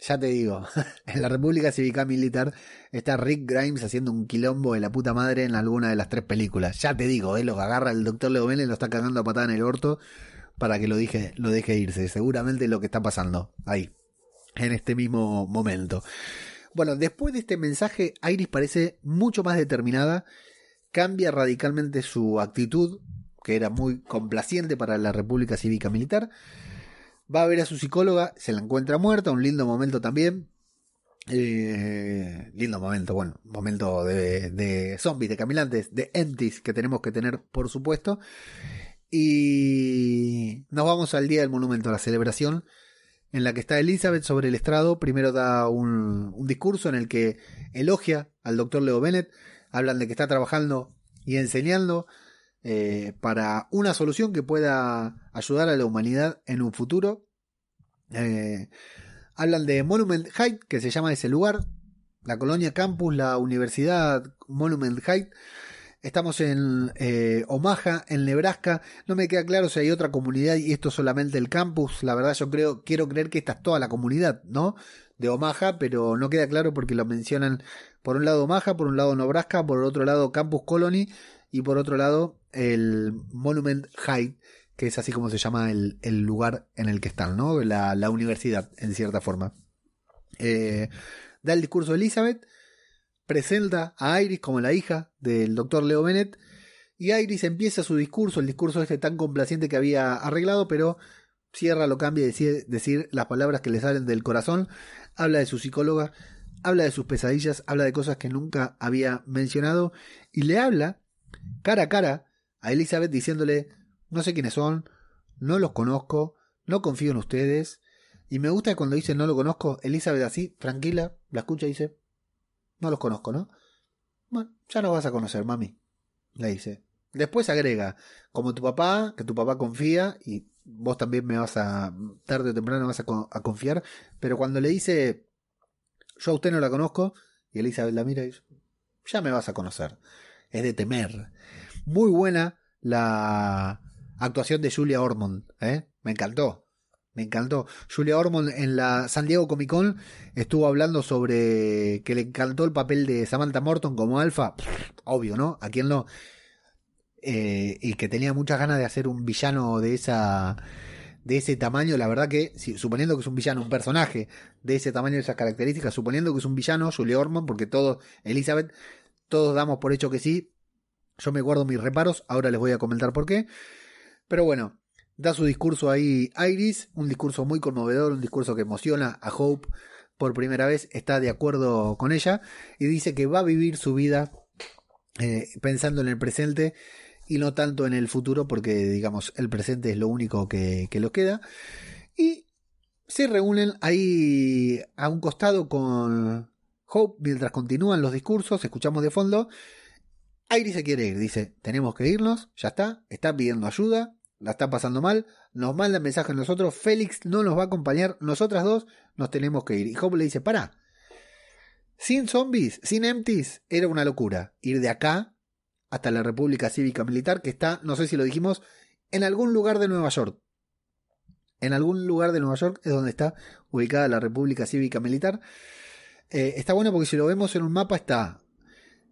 Ya te digo, en la República Cívica Militar está Rick Grimes haciendo un quilombo de la puta madre en alguna de las tres películas. Ya te digo, eh, lo agarra el doctor Leo y lo está cagando a patada en el orto para que lo, dije, lo deje irse. Seguramente lo que está pasando ahí, en este mismo momento. Bueno, después de este mensaje, Iris parece mucho más determinada, cambia radicalmente su actitud, que era muy complaciente para la República Cívica Militar Va a ver a su psicóloga, se la encuentra muerta, un lindo momento también. Eh, lindo momento, bueno, momento de, de zombies, de caminantes, de empties que tenemos que tener, por supuesto. Y nos vamos al día del monumento, a la celebración, en la que está Elizabeth sobre el estrado. Primero da un, un discurso en el que elogia al doctor Leo Bennett. Hablan de que está trabajando y enseñando eh, para una solución que pueda ayudar a la humanidad en un futuro. Eh, hablan de Monument Height, que se llama ese lugar, la colonia campus, la universidad Monument Height. Estamos en eh, Omaha, en Nebraska. No me queda claro si hay otra comunidad y esto es solamente el campus. La verdad, yo creo, quiero creer que esta es toda la comunidad, ¿no? De Omaha, pero no queda claro porque lo mencionan por un lado Omaha, por un lado Nebraska, por otro lado Campus Colony y por otro lado el Monument Height, que es así como se llama el, lugar en el que están, ¿no? La, la universidad, en cierta forma. Eh, da el discurso de Elizabeth, presenta a Iris como la hija del doctor Leo Bennett, y Iris empieza su discurso, el discurso este tan complaciente que había arreglado, pero cierra, lo cambia y decide decir las palabras que le salen del corazón, habla de su psicóloga, habla de sus pesadillas, habla de cosas que nunca había mencionado, y le habla cara a cara a Elizabeth diciéndole, no sé quiénes son, no los conozco, no confío en ustedes, y me gusta cuando dice no lo conozco, Elizabeth así, tranquila, la escucha y dice, no los conozco, ¿no? Bueno, ya no vas a conocer, mami, le dice. Después agrega, como tu papá, que tu papá confía y vos también me vas a, tarde o temprano vas a, a confiar, pero cuando le dice, yo a usted no la conozco, y Elizabeth la mira y dice, ya me vas a conocer. Es de temer. Muy buena la actuación de Julia Ormond, ¿eh? Me encantó. Me encantó. Julia Ormond en la San Diego Comic Con estuvo hablando sobre que le encantó el papel de Samantha Morton como alfa. Obvio, ¿no? ¿A quién no? Eh, y que tenía muchas ganas de hacer un villano de esa de ese tamaño, la verdad que, suponiendo que es un villano, un personaje de ese tamaño, de esas características, suponiendo que es un villano, Julia Ormond, porque todos, Elizabeth, todos damos por hecho que sí. Yo me guardo mis reparos, ahora les voy a comentar por qué. Pero bueno, Da su discurso ahí Iris, un discurso muy conmovedor, un discurso que emociona a Hope por primera vez, está de acuerdo con ella y dice que va a vivir su vida eh, pensando en el presente y no tanto en el futuro porque digamos el presente es lo único que, que lo queda y se reúnen ahí a un costado con Hope mientras continúan los discursos, escuchamos de fondo. Iris se quiere ir, dice, tenemos que irnos, ya está, está pidiendo ayuda, la está pasando mal, nos manda mensaje a nosotros, Félix no nos va a acompañar, nosotras dos nos tenemos que ir. Y Hope le dice, para, sin zombies, sin empties, era una locura. Ir de acá hasta la República Cívica Militar, que está, no sé si lo dijimos, en algún lugar de Nueva York. En algún lugar de Nueva York es donde está ubicada la República Cívica Militar. Eh, está bueno porque si lo vemos en un mapa está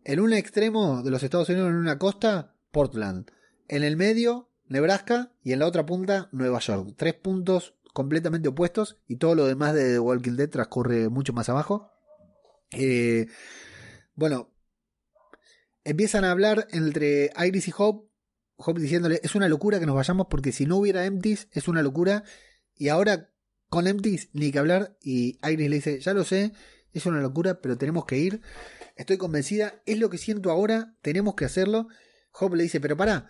en un extremo de los Estados Unidos, en una costa, Portland. En el medio, Nebraska y en la otra punta Nueva York. Tres puntos completamente opuestos y todo lo demás de The Walking Dead transcurre mucho más abajo. Eh, bueno, empiezan a hablar entre Iris y Hope. Hope diciéndole, es una locura que nos vayamos porque si no hubiera Empties es una locura. Y ahora con Empties ni que hablar. Y Iris le dice, ya lo sé, es una locura, pero tenemos que ir. Estoy convencida, es lo que siento ahora, tenemos que hacerlo. Hope le dice, pero para,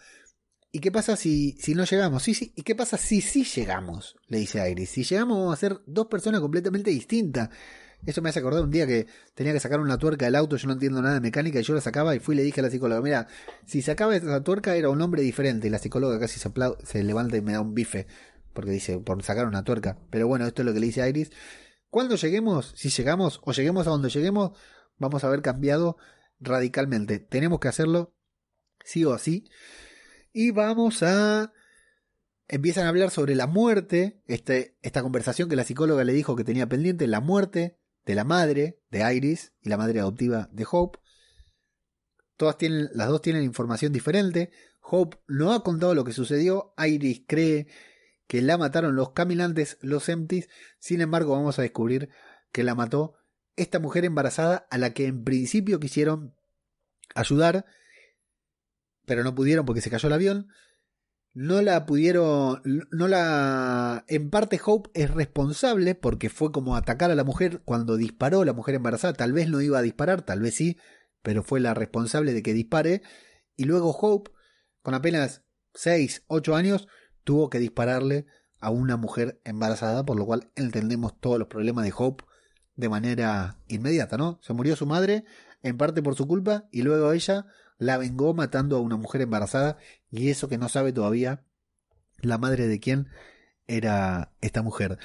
¿Y qué pasa si, si no llegamos? Sí, sí. ¿Y qué pasa si sí llegamos? Le dice Iris. Si llegamos vamos a ser dos personas completamente distintas. Eso me hace acordar un día que tenía que sacar una tuerca del auto, yo no entiendo nada de mecánica y yo la sacaba y fui y le dije a la psicóloga, mira, si sacaba esa tuerca era un hombre diferente y la psicóloga casi se, se levanta y me da un bife porque dice, por sacar una tuerca. Pero bueno, esto es lo que le dice Iris. Cuando lleguemos, si llegamos o lleguemos a donde lleguemos, vamos a haber cambiado radicalmente. Tenemos que hacerlo sí o sí. Y vamos a... Empiezan a hablar sobre la muerte, este, esta conversación que la psicóloga le dijo que tenía pendiente, la muerte de la madre de Iris y la madre adoptiva de Hope. Todas tienen, las dos tienen información diferente. Hope no ha contado lo que sucedió. Iris cree que la mataron los caminantes, los empties. Sin embargo, vamos a descubrir que la mató esta mujer embarazada a la que en principio quisieron ayudar pero no pudieron porque se cayó el avión. No la pudieron, no la... En parte Hope es responsable porque fue como atacar a la mujer cuando disparó la mujer embarazada. Tal vez no iba a disparar, tal vez sí, pero fue la responsable de que dispare. Y luego Hope, con apenas 6, 8 años, tuvo que dispararle a una mujer embarazada, por lo cual entendemos todos los problemas de Hope de manera inmediata, ¿no? Se murió su madre, en parte por su culpa, y luego ella la vengó matando a una mujer embarazada y eso que no sabe todavía la madre de quién era esta mujer.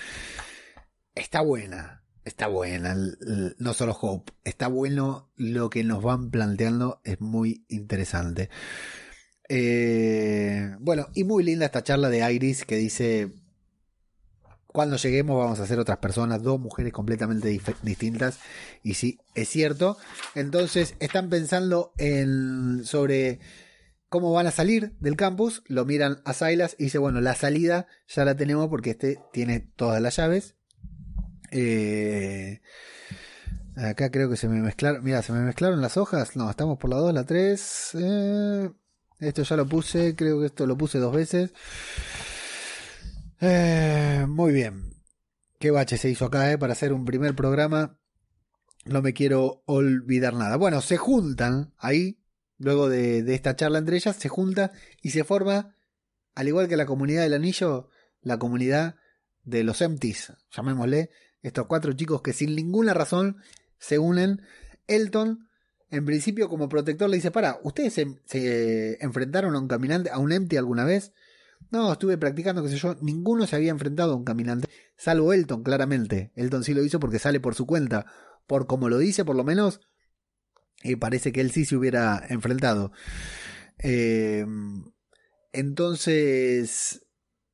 está buena, está buena, no solo Hope, está bueno lo que nos van planteando, es muy interesante. Eh, bueno, y muy linda esta charla de Iris que dice, cuando lleguemos vamos a ser otras personas, dos mujeres completamente distintas. Y sí, es cierto. Entonces están pensando en sobre cómo van a salir del campus. Lo miran a Silas y dice, bueno, la salida ya la tenemos porque este tiene todas las llaves. Eh, acá creo que se me mezclaron. Mira, se me mezclaron las hojas. No, estamos por la 2, la 3. Eh, esto ya lo puse. Creo que esto lo puse dos veces. Eh, muy bien. Qué bache se hizo acá, eh, Para hacer un primer programa. No me quiero olvidar nada. Bueno, se juntan ahí, luego de, esta charla entre ellas, se junta y se forma, al igual que la comunidad del anillo, la comunidad de los empties, llamémosle, estos cuatro chicos que sin ninguna razón se unen. Elton, en principio como protector, le dice, para, ¿ustedes se, se enfrentaron a un caminante, a un empty alguna vez? No, estuve practicando, qué sé yo. Ninguno se había enfrentado a un caminante, salvo Elton, claramente. Elton sí lo hizo porque sale por su cuenta. Por como lo dice, por lo menos, y parece que él sí se hubiera enfrentado. Eh, entonces,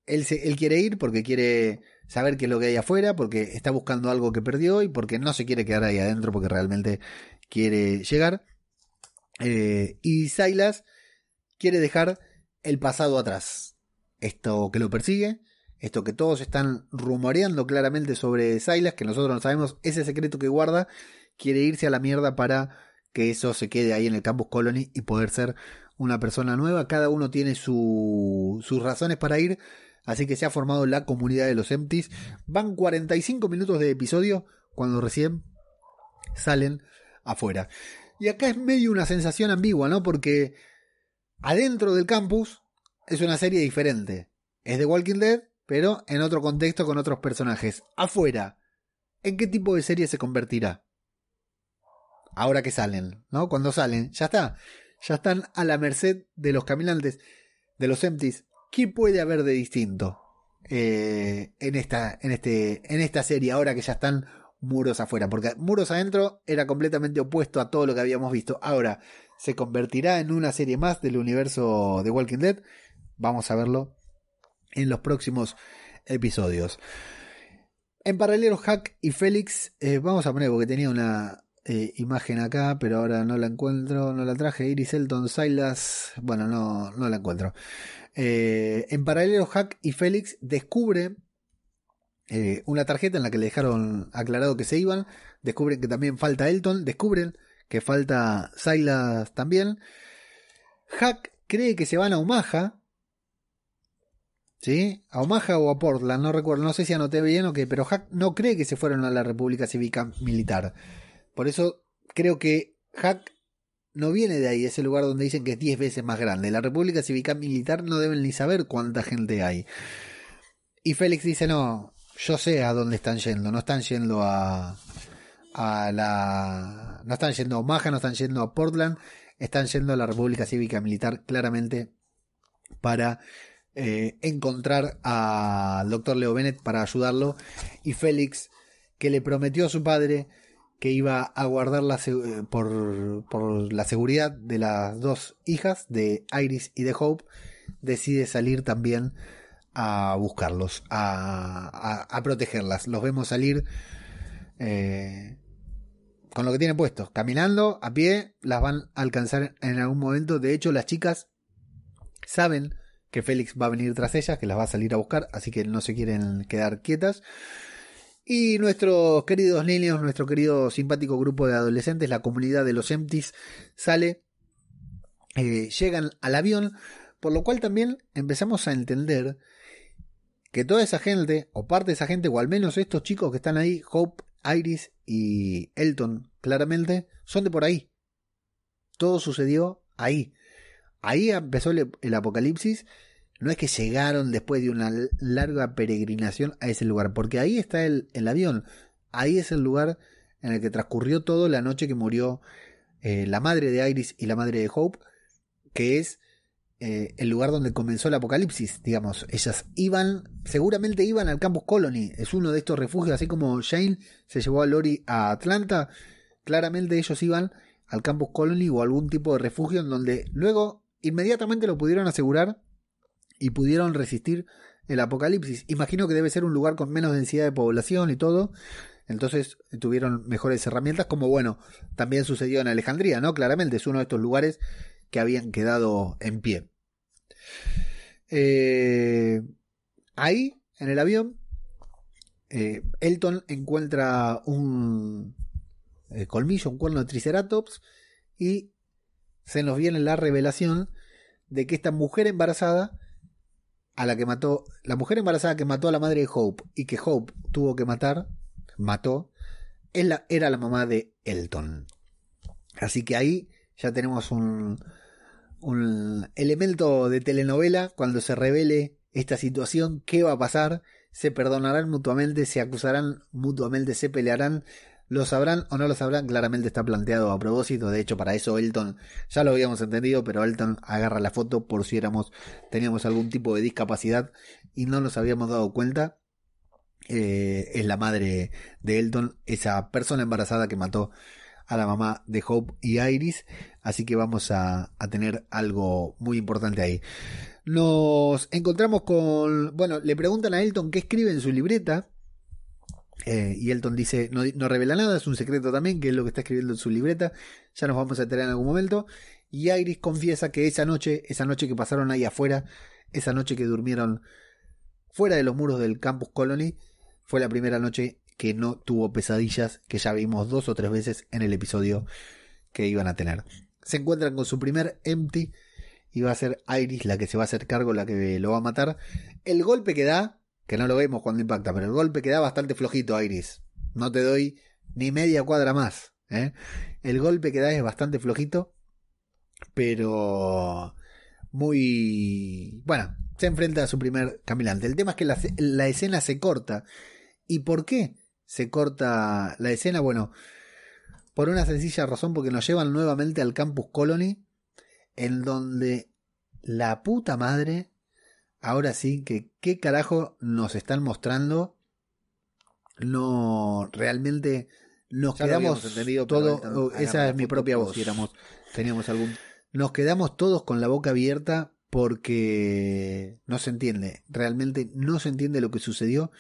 él, él quiere ir porque quiere saber qué es lo que hay afuera, porque está buscando algo que perdió y porque no se quiere quedar ahí adentro porque realmente quiere llegar. Eh, y Silas quiere dejar el pasado atrás esto que lo persigue, esto que todos están rumoreando claramente sobre Silas, que nosotros no sabemos, ese secreto que guarda, quiere irse a la mierda para que eso se quede ahí en el Campus Colony y poder ser una persona nueva. Cada uno tiene sus razones para ir, así que se ha formado la comunidad de los Empties. Van 45 minutos de episodio cuando recién salen afuera. Y acá es medio una sensación ambigua, ¿no? Porque adentro del campus es una serie diferente. Es de Walking Dead, pero en otro contexto con otros personajes. Afuera, ¿en qué tipo de serie se convertirá? Ahora que salen, ¿no? Cuando salen, ya está. Ya están a la merced de los caminantes, de los empties. ¿Qué puede haber de distinto eh, en, esta, en, este, en esta serie ahora que ya están muros afuera? Porque muros adentro era completamente opuesto a todo lo que habíamos visto. Ahora, ¿se convertirá en una serie más del universo de Walking Dead? Vamos a verlo en los próximos episodios. En paralelo, Hack y Félix, eh, vamos a poner porque tenía una eh, imagen acá, pero ahora no la encuentro, no la traje. Iris Elton, Silas, bueno, no, no la encuentro. Eh, en paralelo, Hack y Félix descubren una tarjeta en la que le dejaron aclarado que se iban. Descubren que también falta Elton. Descubren que falta Silas también. Hack cree que se van a Omaha ¿Sí? A Omaha o a Portland, no recuerdo, no sé si anoté bien o qué, pero Hack no cree que se fueron a la República Cívica Militar. Por eso creo que Hack no viene de ahí, es el lugar donde dicen que es 10 veces más grande. La República Cívica Militar no deben ni saber cuánta gente hay. Y Félix dice, no, yo sé a dónde están yendo, no están yendo a, a la... No están yendo a Omaha, no están yendo a Portland, están yendo a la República Cívica Militar claramente para eh, encontrar al doctor Leo Bennett para ayudarlo. Y Félix que le prometió a su padre que iba a guardar la, eh, por, por, la seguridad de las dos hijas de Iris y de Hope decide salir también a buscarlos a, protegerlas. Los vemos salir eh, con lo que tienen puesto. Caminando a pie las van a alcanzar en algún momento. De hecho las chicas saben que Félix va a venir tras ellas, que las va a salir a buscar, así que no se quieren quedar quietas. Y nuestros queridos niños, nuestro querido simpático grupo de adolescentes, la comunidad de los Empties, sale, eh, llegan al avión, por lo cual también empezamos a entender que toda esa gente, o parte de esa gente, o al menos estos chicos que están ahí, Hope, Iris y Elton, claramente, son de por ahí. Todo sucedió ahí. Ahí empezó el, apocalipsis. No es que llegaron después de una larga peregrinación a ese lugar, porque ahí está el, avión. Ahí es el lugar en el que transcurrió todo la noche que murió eh, la madre de Iris y la madre de Hope, que es eh, el lugar donde comenzó el apocalipsis. Digamos, ellas iban seguramente iban al Campus Colony. Es uno de estos refugios, así como Shane se llevó a Lori a Atlanta. Claramente ellos iban al Campus Colony o algún tipo de refugio en donde luego inmediatamente lo pudieron asegurar y pudieron resistir el apocalipsis. Imagino que debe ser un lugar con menos densidad de población y todo. Entonces tuvieron mejores herramientas, como bueno, también sucedió en Alejandría, ¿no? Claramente es uno de estos lugares que habían quedado en pie. Eh, ahí, en el avión, eh, Elton encuentra un eh, colmillo, un cuerno de Triceratops, y se nos viene la revelación de que esta mujer embarazada, a la que mató, la mujer embarazada que mató a la madre de Hope y que Hope tuvo que matar, mató, era la mamá de Elton. Así que ahí ya tenemos un, un elemento de telenovela cuando se revele esta situación, qué va a pasar, se perdonarán mutuamente, se acusarán mutuamente, se pelearán, lo sabrán o no lo sabrán, claramente está planteado a propósito, de hecho para eso Elton, ya lo habíamos entendido, pero Elton agarra la foto por si éramos, teníamos algún tipo de discapacidad y no nos habíamos dado cuenta. Eh, es la madre de Elton, esa persona embarazada que mató a la mamá de Hope y Iris. Así que vamos a, tener algo muy importante ahí. Nos encontramos con. Bueno, le preguntan a Elton qué escribe en su libreta. Eh, y Elton dice, no, no, revela nada, es un secreto también, que es lo que está escribiendo en su libreta. Ya nos vamos a enterar en algún momento. Y Iris confiesa que esa noche, esa noche que pasaron ahí afuera, esa noche que durmieron fuera de los muros del Campus Colony, fue la primera noche que no tuvo pesadillas, que ya vimos dos o tres veces en el episodio que iban a tener. Se encuentran con su primer empty y va a ser Iris la que se va a hacer cargo, la que lo va a matar. El golpe que da, que no lo vemos cuando impacta, pero el golpe que da bastante flojito Iris. No te doy ni media cuadra más. ¿eh? El golpe que da es bastante flojito, pero muy... Bueno, se enfrenta a su primer caminante. El tema es que la, la escena se corta. ¿Y por qué? se corta la escena, bueno, por una sencilla razón, porque nos llevan nuevamente al Campus Colony, en donde la puta madre, ahora sí, que qué carajo nos están mostrando, no, realmente nos quedamos todo, esa es mi propia voz, teníamos algún, nos quedamos todos con la boca abierta porque no se entiende, realmente no se entiende lo que sucedió.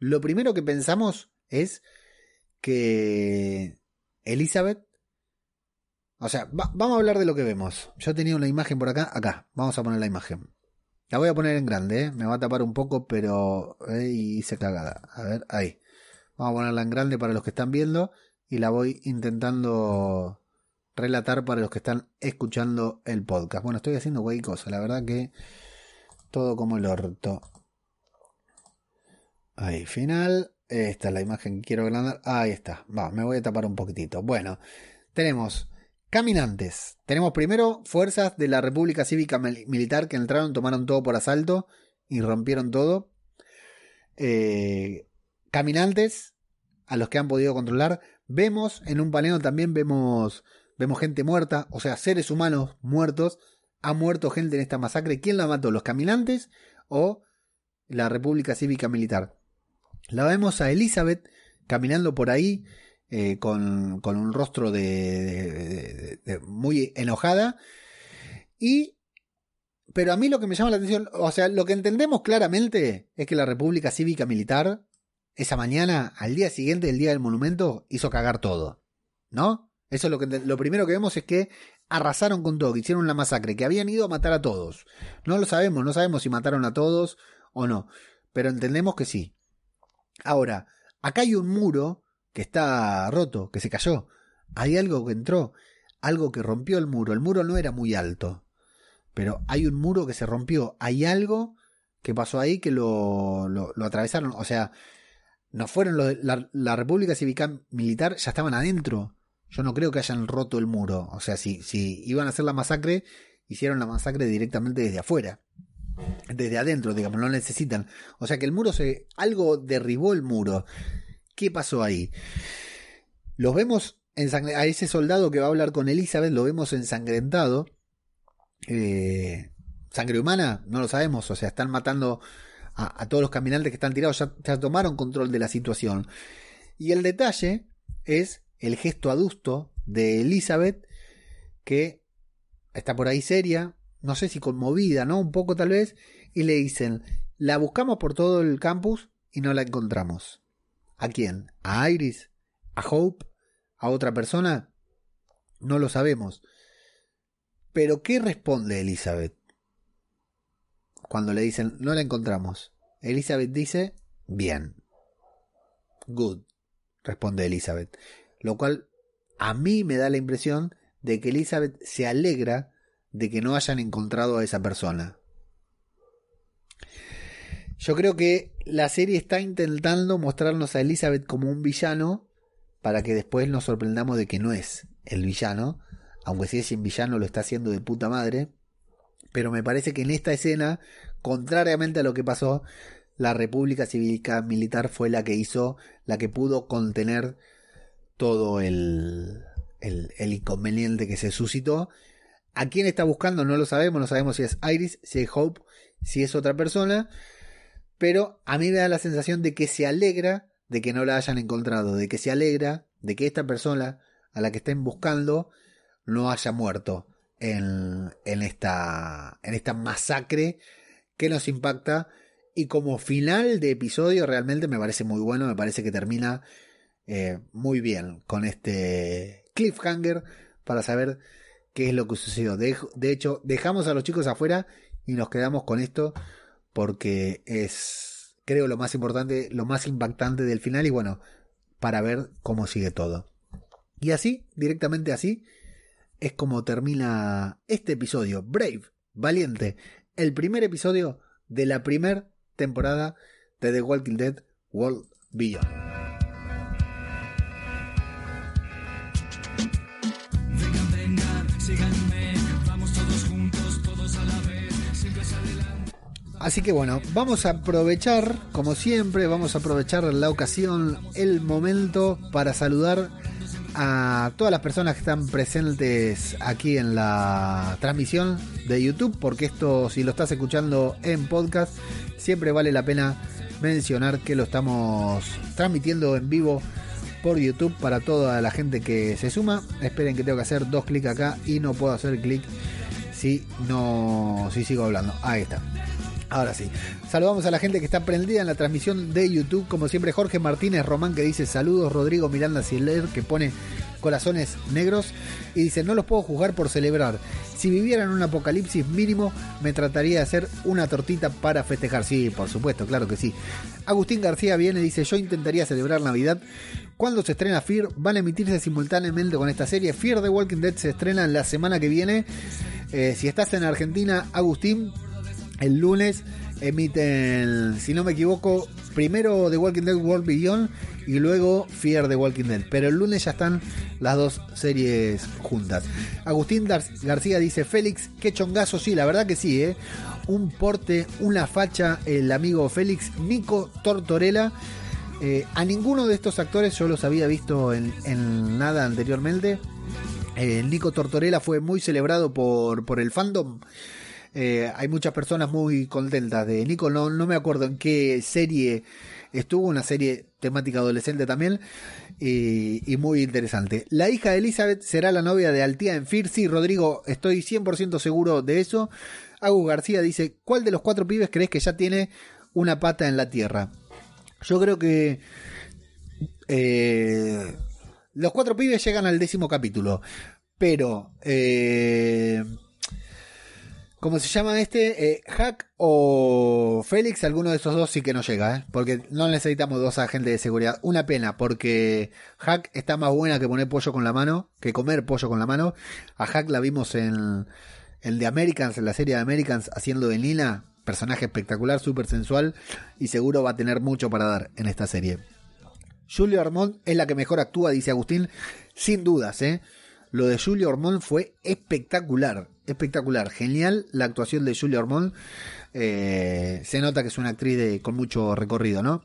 Lo primero que pensamos es que Elizabeth, o sea, vamos a hablar de lo que vemos. Yo tenía una imagen por acá, acá, vamos a poner la imagen. La voy a poner en grande, ¿eh? me va a tapar un poco, pero eh, hice cagada. A ver, ahí. Vamos a ponerla en grande para los que están viendo y la voy intentando relatar para los que están escuchando el podcast. Bueno, estoy haciendo cualquier cosa, la verdad que todo como el orto. Ahí, final. Esta es la imagen que quiero agrandar. Ahí está. Va, me voy a tapar un poquitito. Bueno, tenemos caminantes. Tenemos primero fuerzas de la República Cívica Militar que entraron, tomaron todo por asalto y rompieron todo. Eh, caminantes a los que han podido controlar. Vemos en un paneo también vemos, vemos gente muerta, o sea, seres humanos muertos. Ha muerto gente en esta masacre. ¿Quién la mató? ¿Los caminantes o la República Cívica Militar? La vemos a Elizabeth caminando por ahí eh, con, un rostro de, muy enojada. Y. Pero a mí lo que me llama la atención, o sea, lo que entendemos claramente es que la República Cívica Militar, esa mañana, al día siguiente del día del monumento, hizo cagar todo. ¿No? Eso es lo que lo primero que vemos es que arrasaron con todo, que hicieron una masacre, que habían ido a matar a todos. No lo sabemos, no sabemos si mataron a todos o no, pero entendemos que sí. Ahora, acá hay un muro que está roto, que se cayó. Hay algo que entró, algo que rompió el muro. El muro no era muy alto, pero hay un muro que se rompió. Hay algo que pasó ahí que lo, lo, atravesaron. O sea, no fueron los, la, la, República Cívica Militar, ya estaban adentro. Yo no creo que hayan roto el muro. O sea, si, si iban a hacer la masacre, hicieron la masacre directamente desde afuera desde adentro, digamos, no necesitan. O sea que el muro se. algo derribó el muro. ¿Qué pasó ahí? Los vemos a ese soldado que va a hablar con Elizabeth, lo vemos ensangrentado. Eh, sangre humana, no lo sabemos. O sea, están matando a, todos los caminantes que están tirados, ya, ya tomaron control de la situación. Y el detalle es el gesto adusto de Elizabeth, que está por ahí seria, no sé si conmovida, ¿no? Un poco tal vez, y le dicen, la buscamos por todo el campus y no la encontramos. ¿A quién? ¿A Iris? ¿A Hope? ¿A otra persona? No lo sabemos. Pero ¿qué responde Elizabeth? Cuando le dicen, no la encontramos. Elizabeth dice, bien. Good, responde Elizabeth. Lo cual a mí me da la impresión de que Elizabeth se alegra de que no hayan encontrado a esa persona. Yo creo que la serie está intentando mostrarnos a Elizabeth como un villano para que después nos sorprendamos de que no es el villano, aunque si es un villano lo está haciendo de puta madre. Pero me parece que en esta escena, contrariamente a lo que pasó, la República Cívica Militar fue la que hizo, la que pudo contener todo el, el, el inconveniente que se suscitó ¿A quién está buscando? No lo sabemos, no sabemos si es Iris, si es Hope, si es otra persona, pero a mí me da la sensación de que se alegra de que no la hayan encontrado, de que se alegra de que esta persona a la que estén buscando no haya muerto en, esta, en esta masacre que nos impacta y como final de episodio realmente me parece muy bueno, me parece que termina eh, muy bien con este cliffhanger para saber qué es lo que sucedió. De, hecho, dejamos a los chicos afuera y nos quedamos con esto porque es, creo, lo más importante, lo más impactante del final y bueno, para ver cómo sigue todo. Y así, directamente así, es como termina este episodio. Brave, valiente, el primer episodio de la primera temporada de The Walking Dead World Beyond. Así que bueno, vamos a aprovechar, como siempre, vamos a aprovechar la ocasión, el momento para saludar a todas las personas que están presentes aquí en la transmisión de YouTube, porque esto si lo estás escuchando en podcast, siempre vale la pena mencionar que lo estamos transmitiendo en vivo por YouTube para toda la gente que se suma. Esperen que tengo que hacer dos clics acá y no puedo hacer clic si no si sigo hablando. Ahí está. Ahora sí. Saludamos a la gente que está prendida en la transmisión de YouTube. Como siempre, Jorge Martínez Román que dice saludos. Rodrigo Miranda Siller que pone corazones negros. Y dice, no los puedo juzgar por celebrar. Si viviera en un apocalipsis mínimo, me trataría de hacer una tortita para festejar. Sí, por supuesto, claro que sí. Agustín García viene y dice, yo intentaría celebrar Navidad. Cuando se estrena Fear, van a emitirse simultáneamente con esta serie. Fear de Walking Dead se estrena la semana que viene. Eh, si estás en Argentina, Agustín, el lunes emiten, si no me equivoco, primero The Walking Dead World Beyond y luego Fear The Walking Dead. Pero el lunes ya están las dos series juntas. Agustín García dice, Félix, qué chongazo, sí, la verdad que sí, ¿eh? Un porte, una facha, el amigo Félix, Nico Tortorella. Eh, a ninguno de estos actores yo los había visto en, nada anteriormente. Eh, Nico Tortorella fue muy celebrado por, por el fandom. Eh, hay muchas personas muy contentas de Nico. No, no me acuerdo en qué serie estuvo, una serie temática adolescente también. Y, muy interesante. La hija de Elizabeth será la novia de Altía en Fear. Sí, Rodrigo, estoy 100% seguro de eso. Agus García dice: ¿Cuál de los cuatro pibes crees que ya tiene una pata en la tierra? Yo creo que. Eh, los cuatro pibes llegan al décimo capítulo. Pero. Eh, ¿Cómo se llama este? Eh, Hack o Félix, alguno de esos dos sí que no llega, ¿eh? Porque no necesitamos dos agentes de seguridad. Una pena, porque Hack está más buena que poner pollo con la mano, que comer pollo con la mano. A Hack la vimos en el de Americans, en la serie de Americans, haciendo de Nina. Personaje espectacular, súper sensual y seguro va a tener mucho para dar en esta serie. Julio Armond es la que mejor actúa, dice Agustín, sin dudas, ¿eh? Lo de Julio Armond fue espectacular espectacular, genial la actuación de Julia Ormond. Eh, se nota que es una actriz de, con mucho recorrido, ¿no?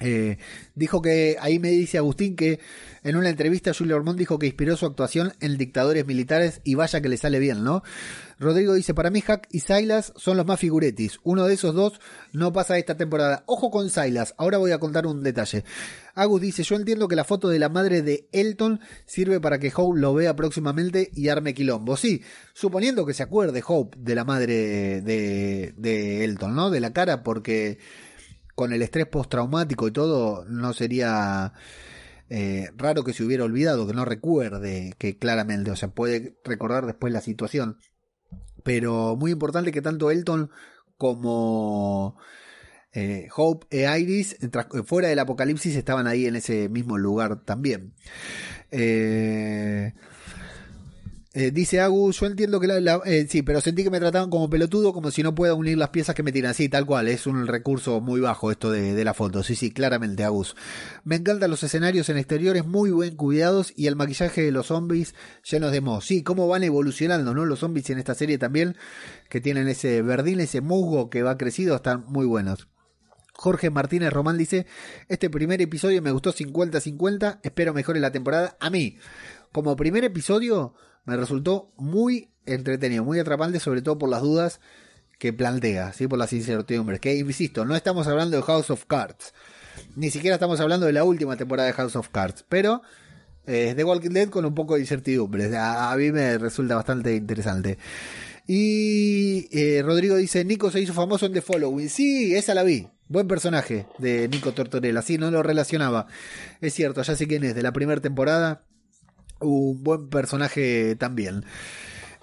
Eh, dijo que, ahí me dice Agustín que en una entrevista Julio Ormond dijo que inspiró su actuación en dictadores militares y vaya que le sale bien, ¿no? Rodrigo dice, para mí Hack y Silas son los más figuretis. Uno de esos dos no pasa esta temporada. Ojo con Silas, ahora voy a contar un detalle. Agus dice, yo entiendo que la foto de la madre de Elton sirve para que Hope lo vea próximamente y arme quilombo. Sí, suponiendo que se acuerde Hope de la madre de, de Elton, ¿no? De la cara, porque con el estrés postraumático y todo, no sería eh, raro que se hubiera olvidado, que no recuerde que claramente, o sea, puede recordar después la situación. Pero muy importante que tanto Elton como eh, Hope e Iris, fuera del apocalipsis, estaban ahí en ese mismo lugar también. Eh, eh, dice Agus, yo entiendo que la, eh, sí, pero sentí que me trataban como pelotudo, como si no pueda unir las piezas que me tiran. Sí, tal cual, es un recurso muy bajo esto de, de la foto. Sí, sí, claramente, Agus. Me encantan los escenarios en exteriores muy buen cuidados y el maquillaje de los zombies llenos de moho. Sí, cómo van evolucionando, ¿no? Los zombies en esta serie también, que tienen ese verdín, ese musgo que va crecido, están muy buenos. Jorge Martínez Román dice, este primer episodio me gustó 50-50, espero mejore la temporada. A mí, como primer episodio, me resultó muy entretenido, muy atrapante, sobre todo por las dudas que plantea, ¿sí? por las incertidumbres. Que, insisto, no estamos hablando de House of Cards, ni siquiera estamos hablando de la última temporada de House of Cards, pero es eh, The Walking Dead con un poco de incertidumbre. A, mí me resulta bastante interesante. Y eh, Rodrigo dice, Nico se hizo famoso en The Following. Sí, esa la vi. Buen personaje de Nico Tortorella. Sí, no lo relacionaba. Es cierto, ya sé quién es, de la primera temporada un buen personaje también.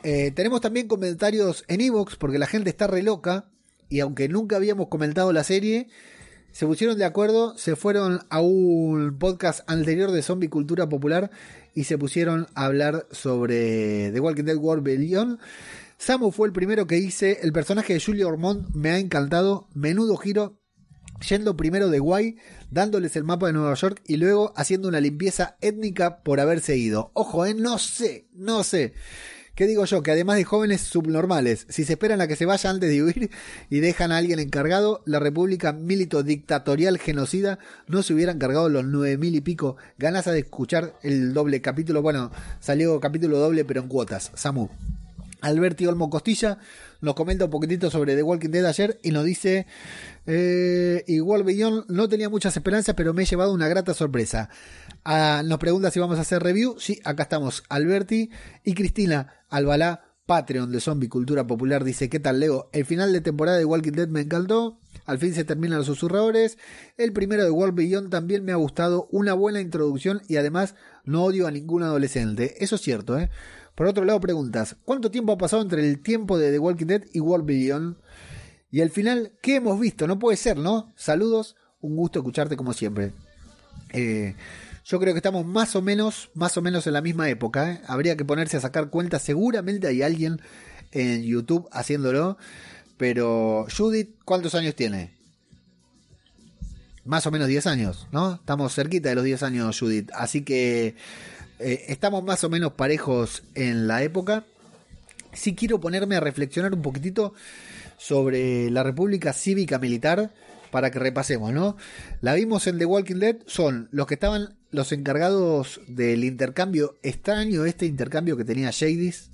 Eh, tenemos también comentarios en Evox porque la gente está re loca y aunque nunca habíamos comentado la serie, se pusieron de acuerdo, se fueron a un podcast anterior de Zombie Cultura Popular y se pusieron a hablar sobre The Walking Dead World Beyond. Samu fue el primero que hice, el personaje de Julia Ormond me ha encantado, menudo giro, yendo primero de Guay, dándoles el mapa de Nueva York y luego haciendo una limpieza étnica por haberse ido. Ojo, eh, no sé, no sé. ¿Qué digo yo? Que además de jóvenes subnormales, si se esperan a que se vaya antes de huir y dejan a alguien encargado, la República Milito Dictatorial Genocida no se hubiera encargado los nueve mil y pico. Ganas de escuchar el doble capítulo. Bueno, salió capítulo doble, pero en cuotas. Samu. Alberti Olmo Costilla nos comenta un poquitito sobre The Walking Dead ayer y nos dice, eh, igual Beyond no tenía muchas esperanzas, pero me he llevado una grata sorpresa. Ah, nos pregunta si vamos a hacer review. Sí, acá estamos Alberti y Cristina Albalá, Patreon de Zombie Cultura Popular, dice, ¿qué tal Leo? El final de temporada de Walking Dead me encantó. Al fin se terminan los susurradores. El primero de World Beyond también me ha gustado. Una buena introducción y además no odio a ningún adolescente. Eso es cierto, ¿eh? Por otro lado, preguntas: ¿cuánto tiempo ha pasado entre el tiempo de The Walking Dead y World Beyond? Y al final, ¿qué hemos visto? No puede ser, ¿no? Saludos, un gusto escucharte como siempre. Eh, yo creo que estamos más o menos, más o menos en la misma época. ¿eh? Habría que ponerse a sacar cuentas. Seguramente hay alguien en YouTube haciéndolo. Pero Judith, ¿cuántos años tiene? Más o menos 10 años, ¿no? Estamos cerquita de los 10 años, Judith. Así que eh, estamos más o menos parejos en la época. Sí quiero ponerme a reflexionar un poquitito sobre la República Cívica Militar para que repasemos, ¿no? La vimos en The Walking Dead, son los que estaban los encargados del intercambio extraño, este intercambio que tenía Jadis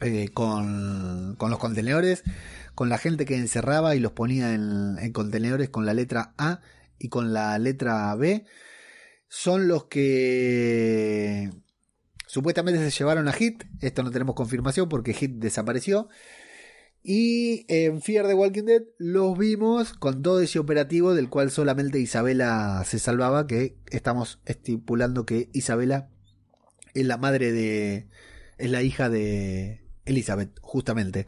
eh, con, con, los contenedores, con la gente que encerraba y los ponía en, en contenedores con la letra A y con la letra B son los que supuestamente se llevaron a Hit. Esto no tenemos confirmación porque Hit desapareció. Y en Fear the Walking Dead los vimos con todo ese operativo del cual solamente Isabela se salvaba, que estamos estipulando que Isabela es la madre de... es la hija de Elizabeth, justamente.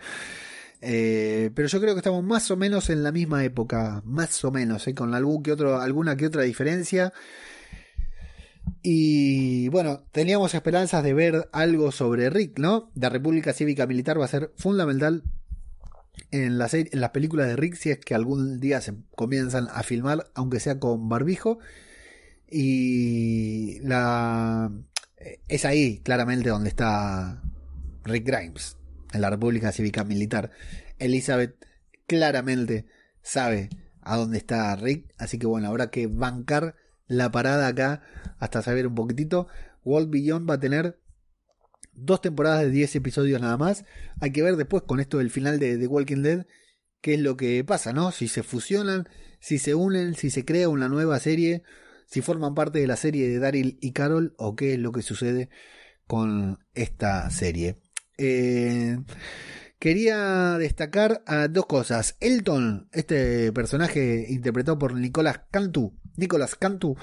Eh, pero yo creo que estamos más o menos en la misma época, más o menos, ¿eh? con algún que otro, alguna que otra diferencia. Y bueno, teníamos esperanzas de ver algo sobre Rick, ¿no? La República Cívica Militar va a ser fundamental en, la en las películas de Rick si es que algún día se comienzan a filmar, aunque sea con barbijo. Y la es ahí claramente donde está Rick Grimes, en la República Cívica Militar. Elizabeth claramente sabe a dónde está Rick. Así que bueno, habrá que bancar la parada acá hasta saber un poquitito. World Beyond va a tener dos temporadas de 10 episodios nada más. Hay que ver después con esto del final de Walking Dead qué es lo que pasa, ¿no? Si se fusionan, si se unen, si se crea una nueva serie, si forman parte de la serie de Daryl y Carol o qué es lo que sucede con esta serie. Eh, quería destacar a dos cosas. Elton, este personaje interpretado por Nicolas Cantu, Nicolas Cantu,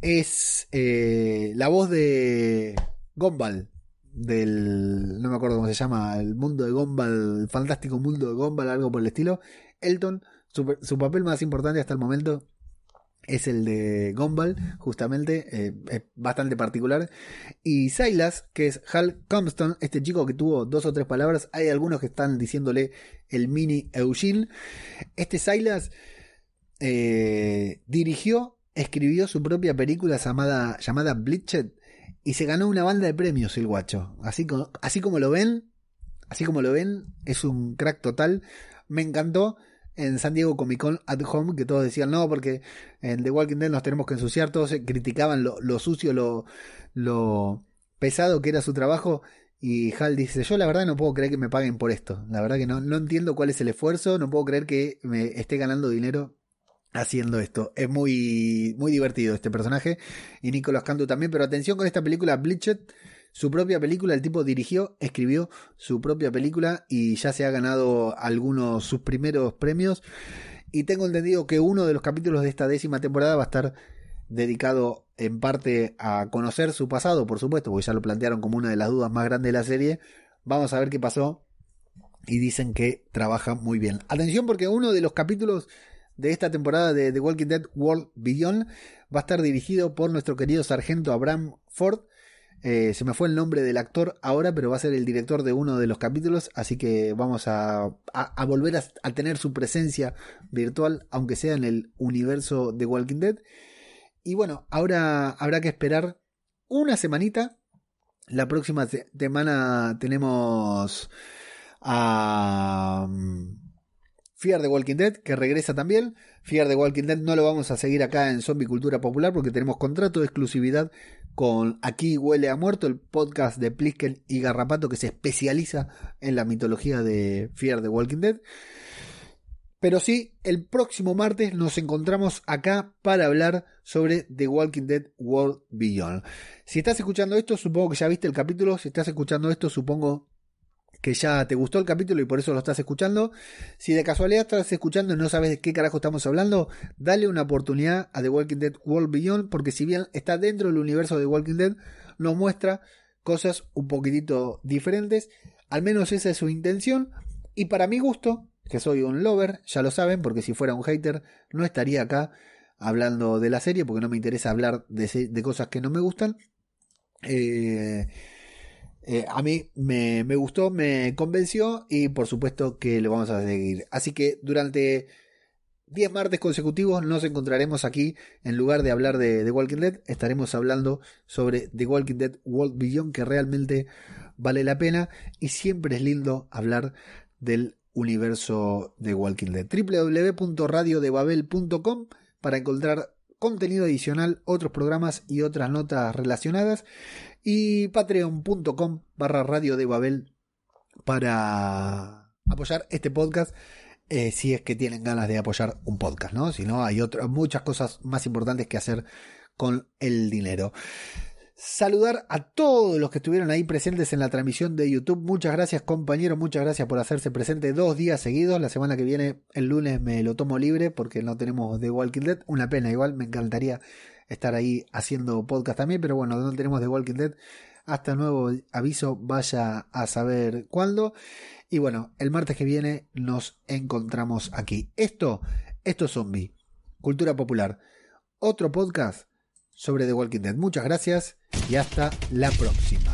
es eh, la voz de Gombal del no me acuerdo cómo se llama el mundo de Gombal el fantástico mundo de Gombal algo por el estilo Elton su, papel más importante hasta el momento es el de Gombal justamente, eh, es bastante particular. Y Silas, que es Hal Compton, este chico que tuvo dos o tres palabras, hay algunos que están diciéndole el mini Eugene. Este Silas eh, dirigió, escribió su propia película llamada, llamada y se ganó una banda de premios el guacho. Así, así como lo ven, así como lo ven, es un crack total. Me encantó en San Diego Comic Con at Home que todos decían no, porque en The Walking Dead nos tenemos que ensuciar, todos criticaban lo, lo sucio, lo, lo pesado que era su trabajo. Y Hal dice, yo la verdad no puedo creer que me paguen por esto. La verdad que no, no entiendo cuál es el esfuerzo, no puedo creer que me esté ganando dinero haciendo esto. Es muy, muy divertido este personaje. Y Nicolas Cantu también. Pero atención con esta película Bleached su propia película, el tipo dirigió, escribió su propia película y ya se ha ganado algunos sus primeros premios. Y tengo entendido que uno de los capítulos de esta décima temporada va a estar dedicado en parte a conocer su pasado, por supuesto, porque ya lo plantearon como una de las dudas más grandes de la serie. Vamos a ver qué pasó. Y dicen que trabaja muy bien. Atención porque uno de los capítulos de esta temporada de The Walking Dead World Beyond va a estar dirigido por nuestro querido sargento Abraham Ford, eh, se me fue el nombre del actor ahora, pero va a ser el director de uno de los capítulos, así que vamos a, volver a, tener su presencia virtual, aunque sea en el universo de Walking Dead. Y bueno, ahora habrá que esperar una semanita. La próxima semana tenemos a Fear de Walking Dead, que regresa también. Fear de Walking Dead no lo vamos a seguir acá en Zombie Cultura Popular porque tenemos contrato de exclusividad con Aquí Huele a Muerto, el podcast de Plisken y Garrapato que se especializa en la mitología de Fear the Walking Dead. Pero sí, el próximo martes nos encontramos acá para hablar sobre The Walking Dead World Beyond. Si estás escuchando esto, supongo que ya viste el capítulo. Si estás escuchando esto, supongo que ya te gustó el capítulo y por eso lo estás escuchando. Si de casualidad estás escuchando y no sabes de qué carajo estamos hablando, dale una oportunidad a The Walking Dead World Beyond, porque si bien está dentro del universo de The Walking Dead, nos muestra cosas un poquitito diferentes. Al menos esa es su intención. Y para mi gusto, que soy un lover, ya lo saben, porque si fuera un hater no estaría acá hablando de la serie, porque no me interesa hablar de, de cosas que no me gustan. Eh, eh, a mí me, gustó, me convenció y por supuesto que lo vamos a seguir. Así que durante 10 martes consecutivos nos encontraremos aquí. En lugar de hablar de Walking Dead, estaremos hablando sobre The Walking Dead World Beyond, que realmente vale la pena. Y siempre es lindo hablar del universo de Walking Dead. www.radiodebabel.com para encontrar contenido adicional, otros programas y otras notas relacionadas y patreon.com barra radio de Babel para apoyar este podcast eh, si es que tienen ganas de apoyar un podcast, ¿no? Si no, hay otras muchas cosas más importantes que hacer con el dinero. Saludar a todos los que estuvieron ahí presentes en la transmisión de YouTube. Muchas gracias, compañeros. Muchas gracias por hacerse presente dos días seguidos. La semana que viene, el lunes, me lo tomo libre porque no tenemos The Walking Dead. Una pena, igual me encantaría estar ahí haciendo podcast también, pero bueno, no tenemos The Walking Dead. Hasta nuevo aviso, vaya a saber cuándo. Y bueno, el martes que viene nos encontramos aquí. Esto, esto es Zombie, Cultura Popular. Otro podcast sobre The Walking Dead. Muchas gracias y hasta la próxima.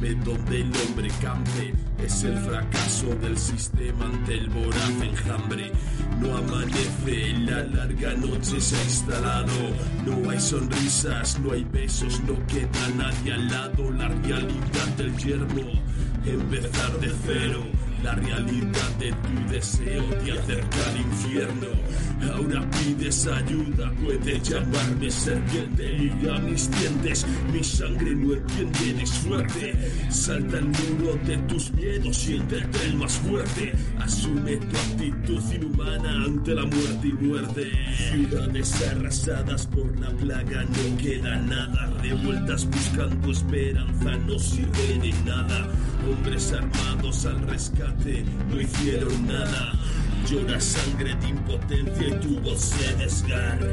donde el hombre campe. Es el fracaso del sistema ante el voraz enjambre. No amanece, la larga noche se ha instalado. No hay sonrisas, no hay besos, no queda nadie al lado. La realidad del yermo, empezar de cero. La realidad de tu deseo te acerca al infierno. Ahora pides ayuda, puedes llamarme serpiente. Mira mis dientes, mi sangre no entiende de suerte. Salta el muro de tus miedos, siéntete el más fuerte. Asume tu actitud inhumana ante la muerte y muerte. Ciudades arrasadas por la plaga, no queda nada. Revueltas buscando esperanza, no sirve de nada. Hombres armados al rescate no hicieron nada. Llora sangre de impotencia y tu voz se desgarra.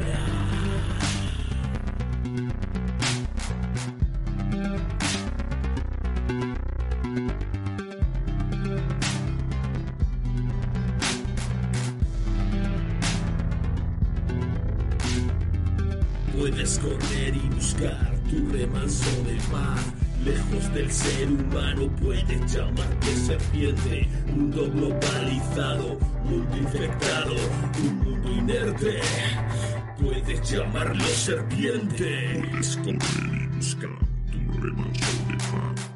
Puedes correr y buscar tu remanso de paz. Lejos del ser humano puedes llamarte Mundo globalizado, mundo infectado, un mundo inerte. Puedes llamarlo serpiente. Puedes y buscar tu remanso de paz.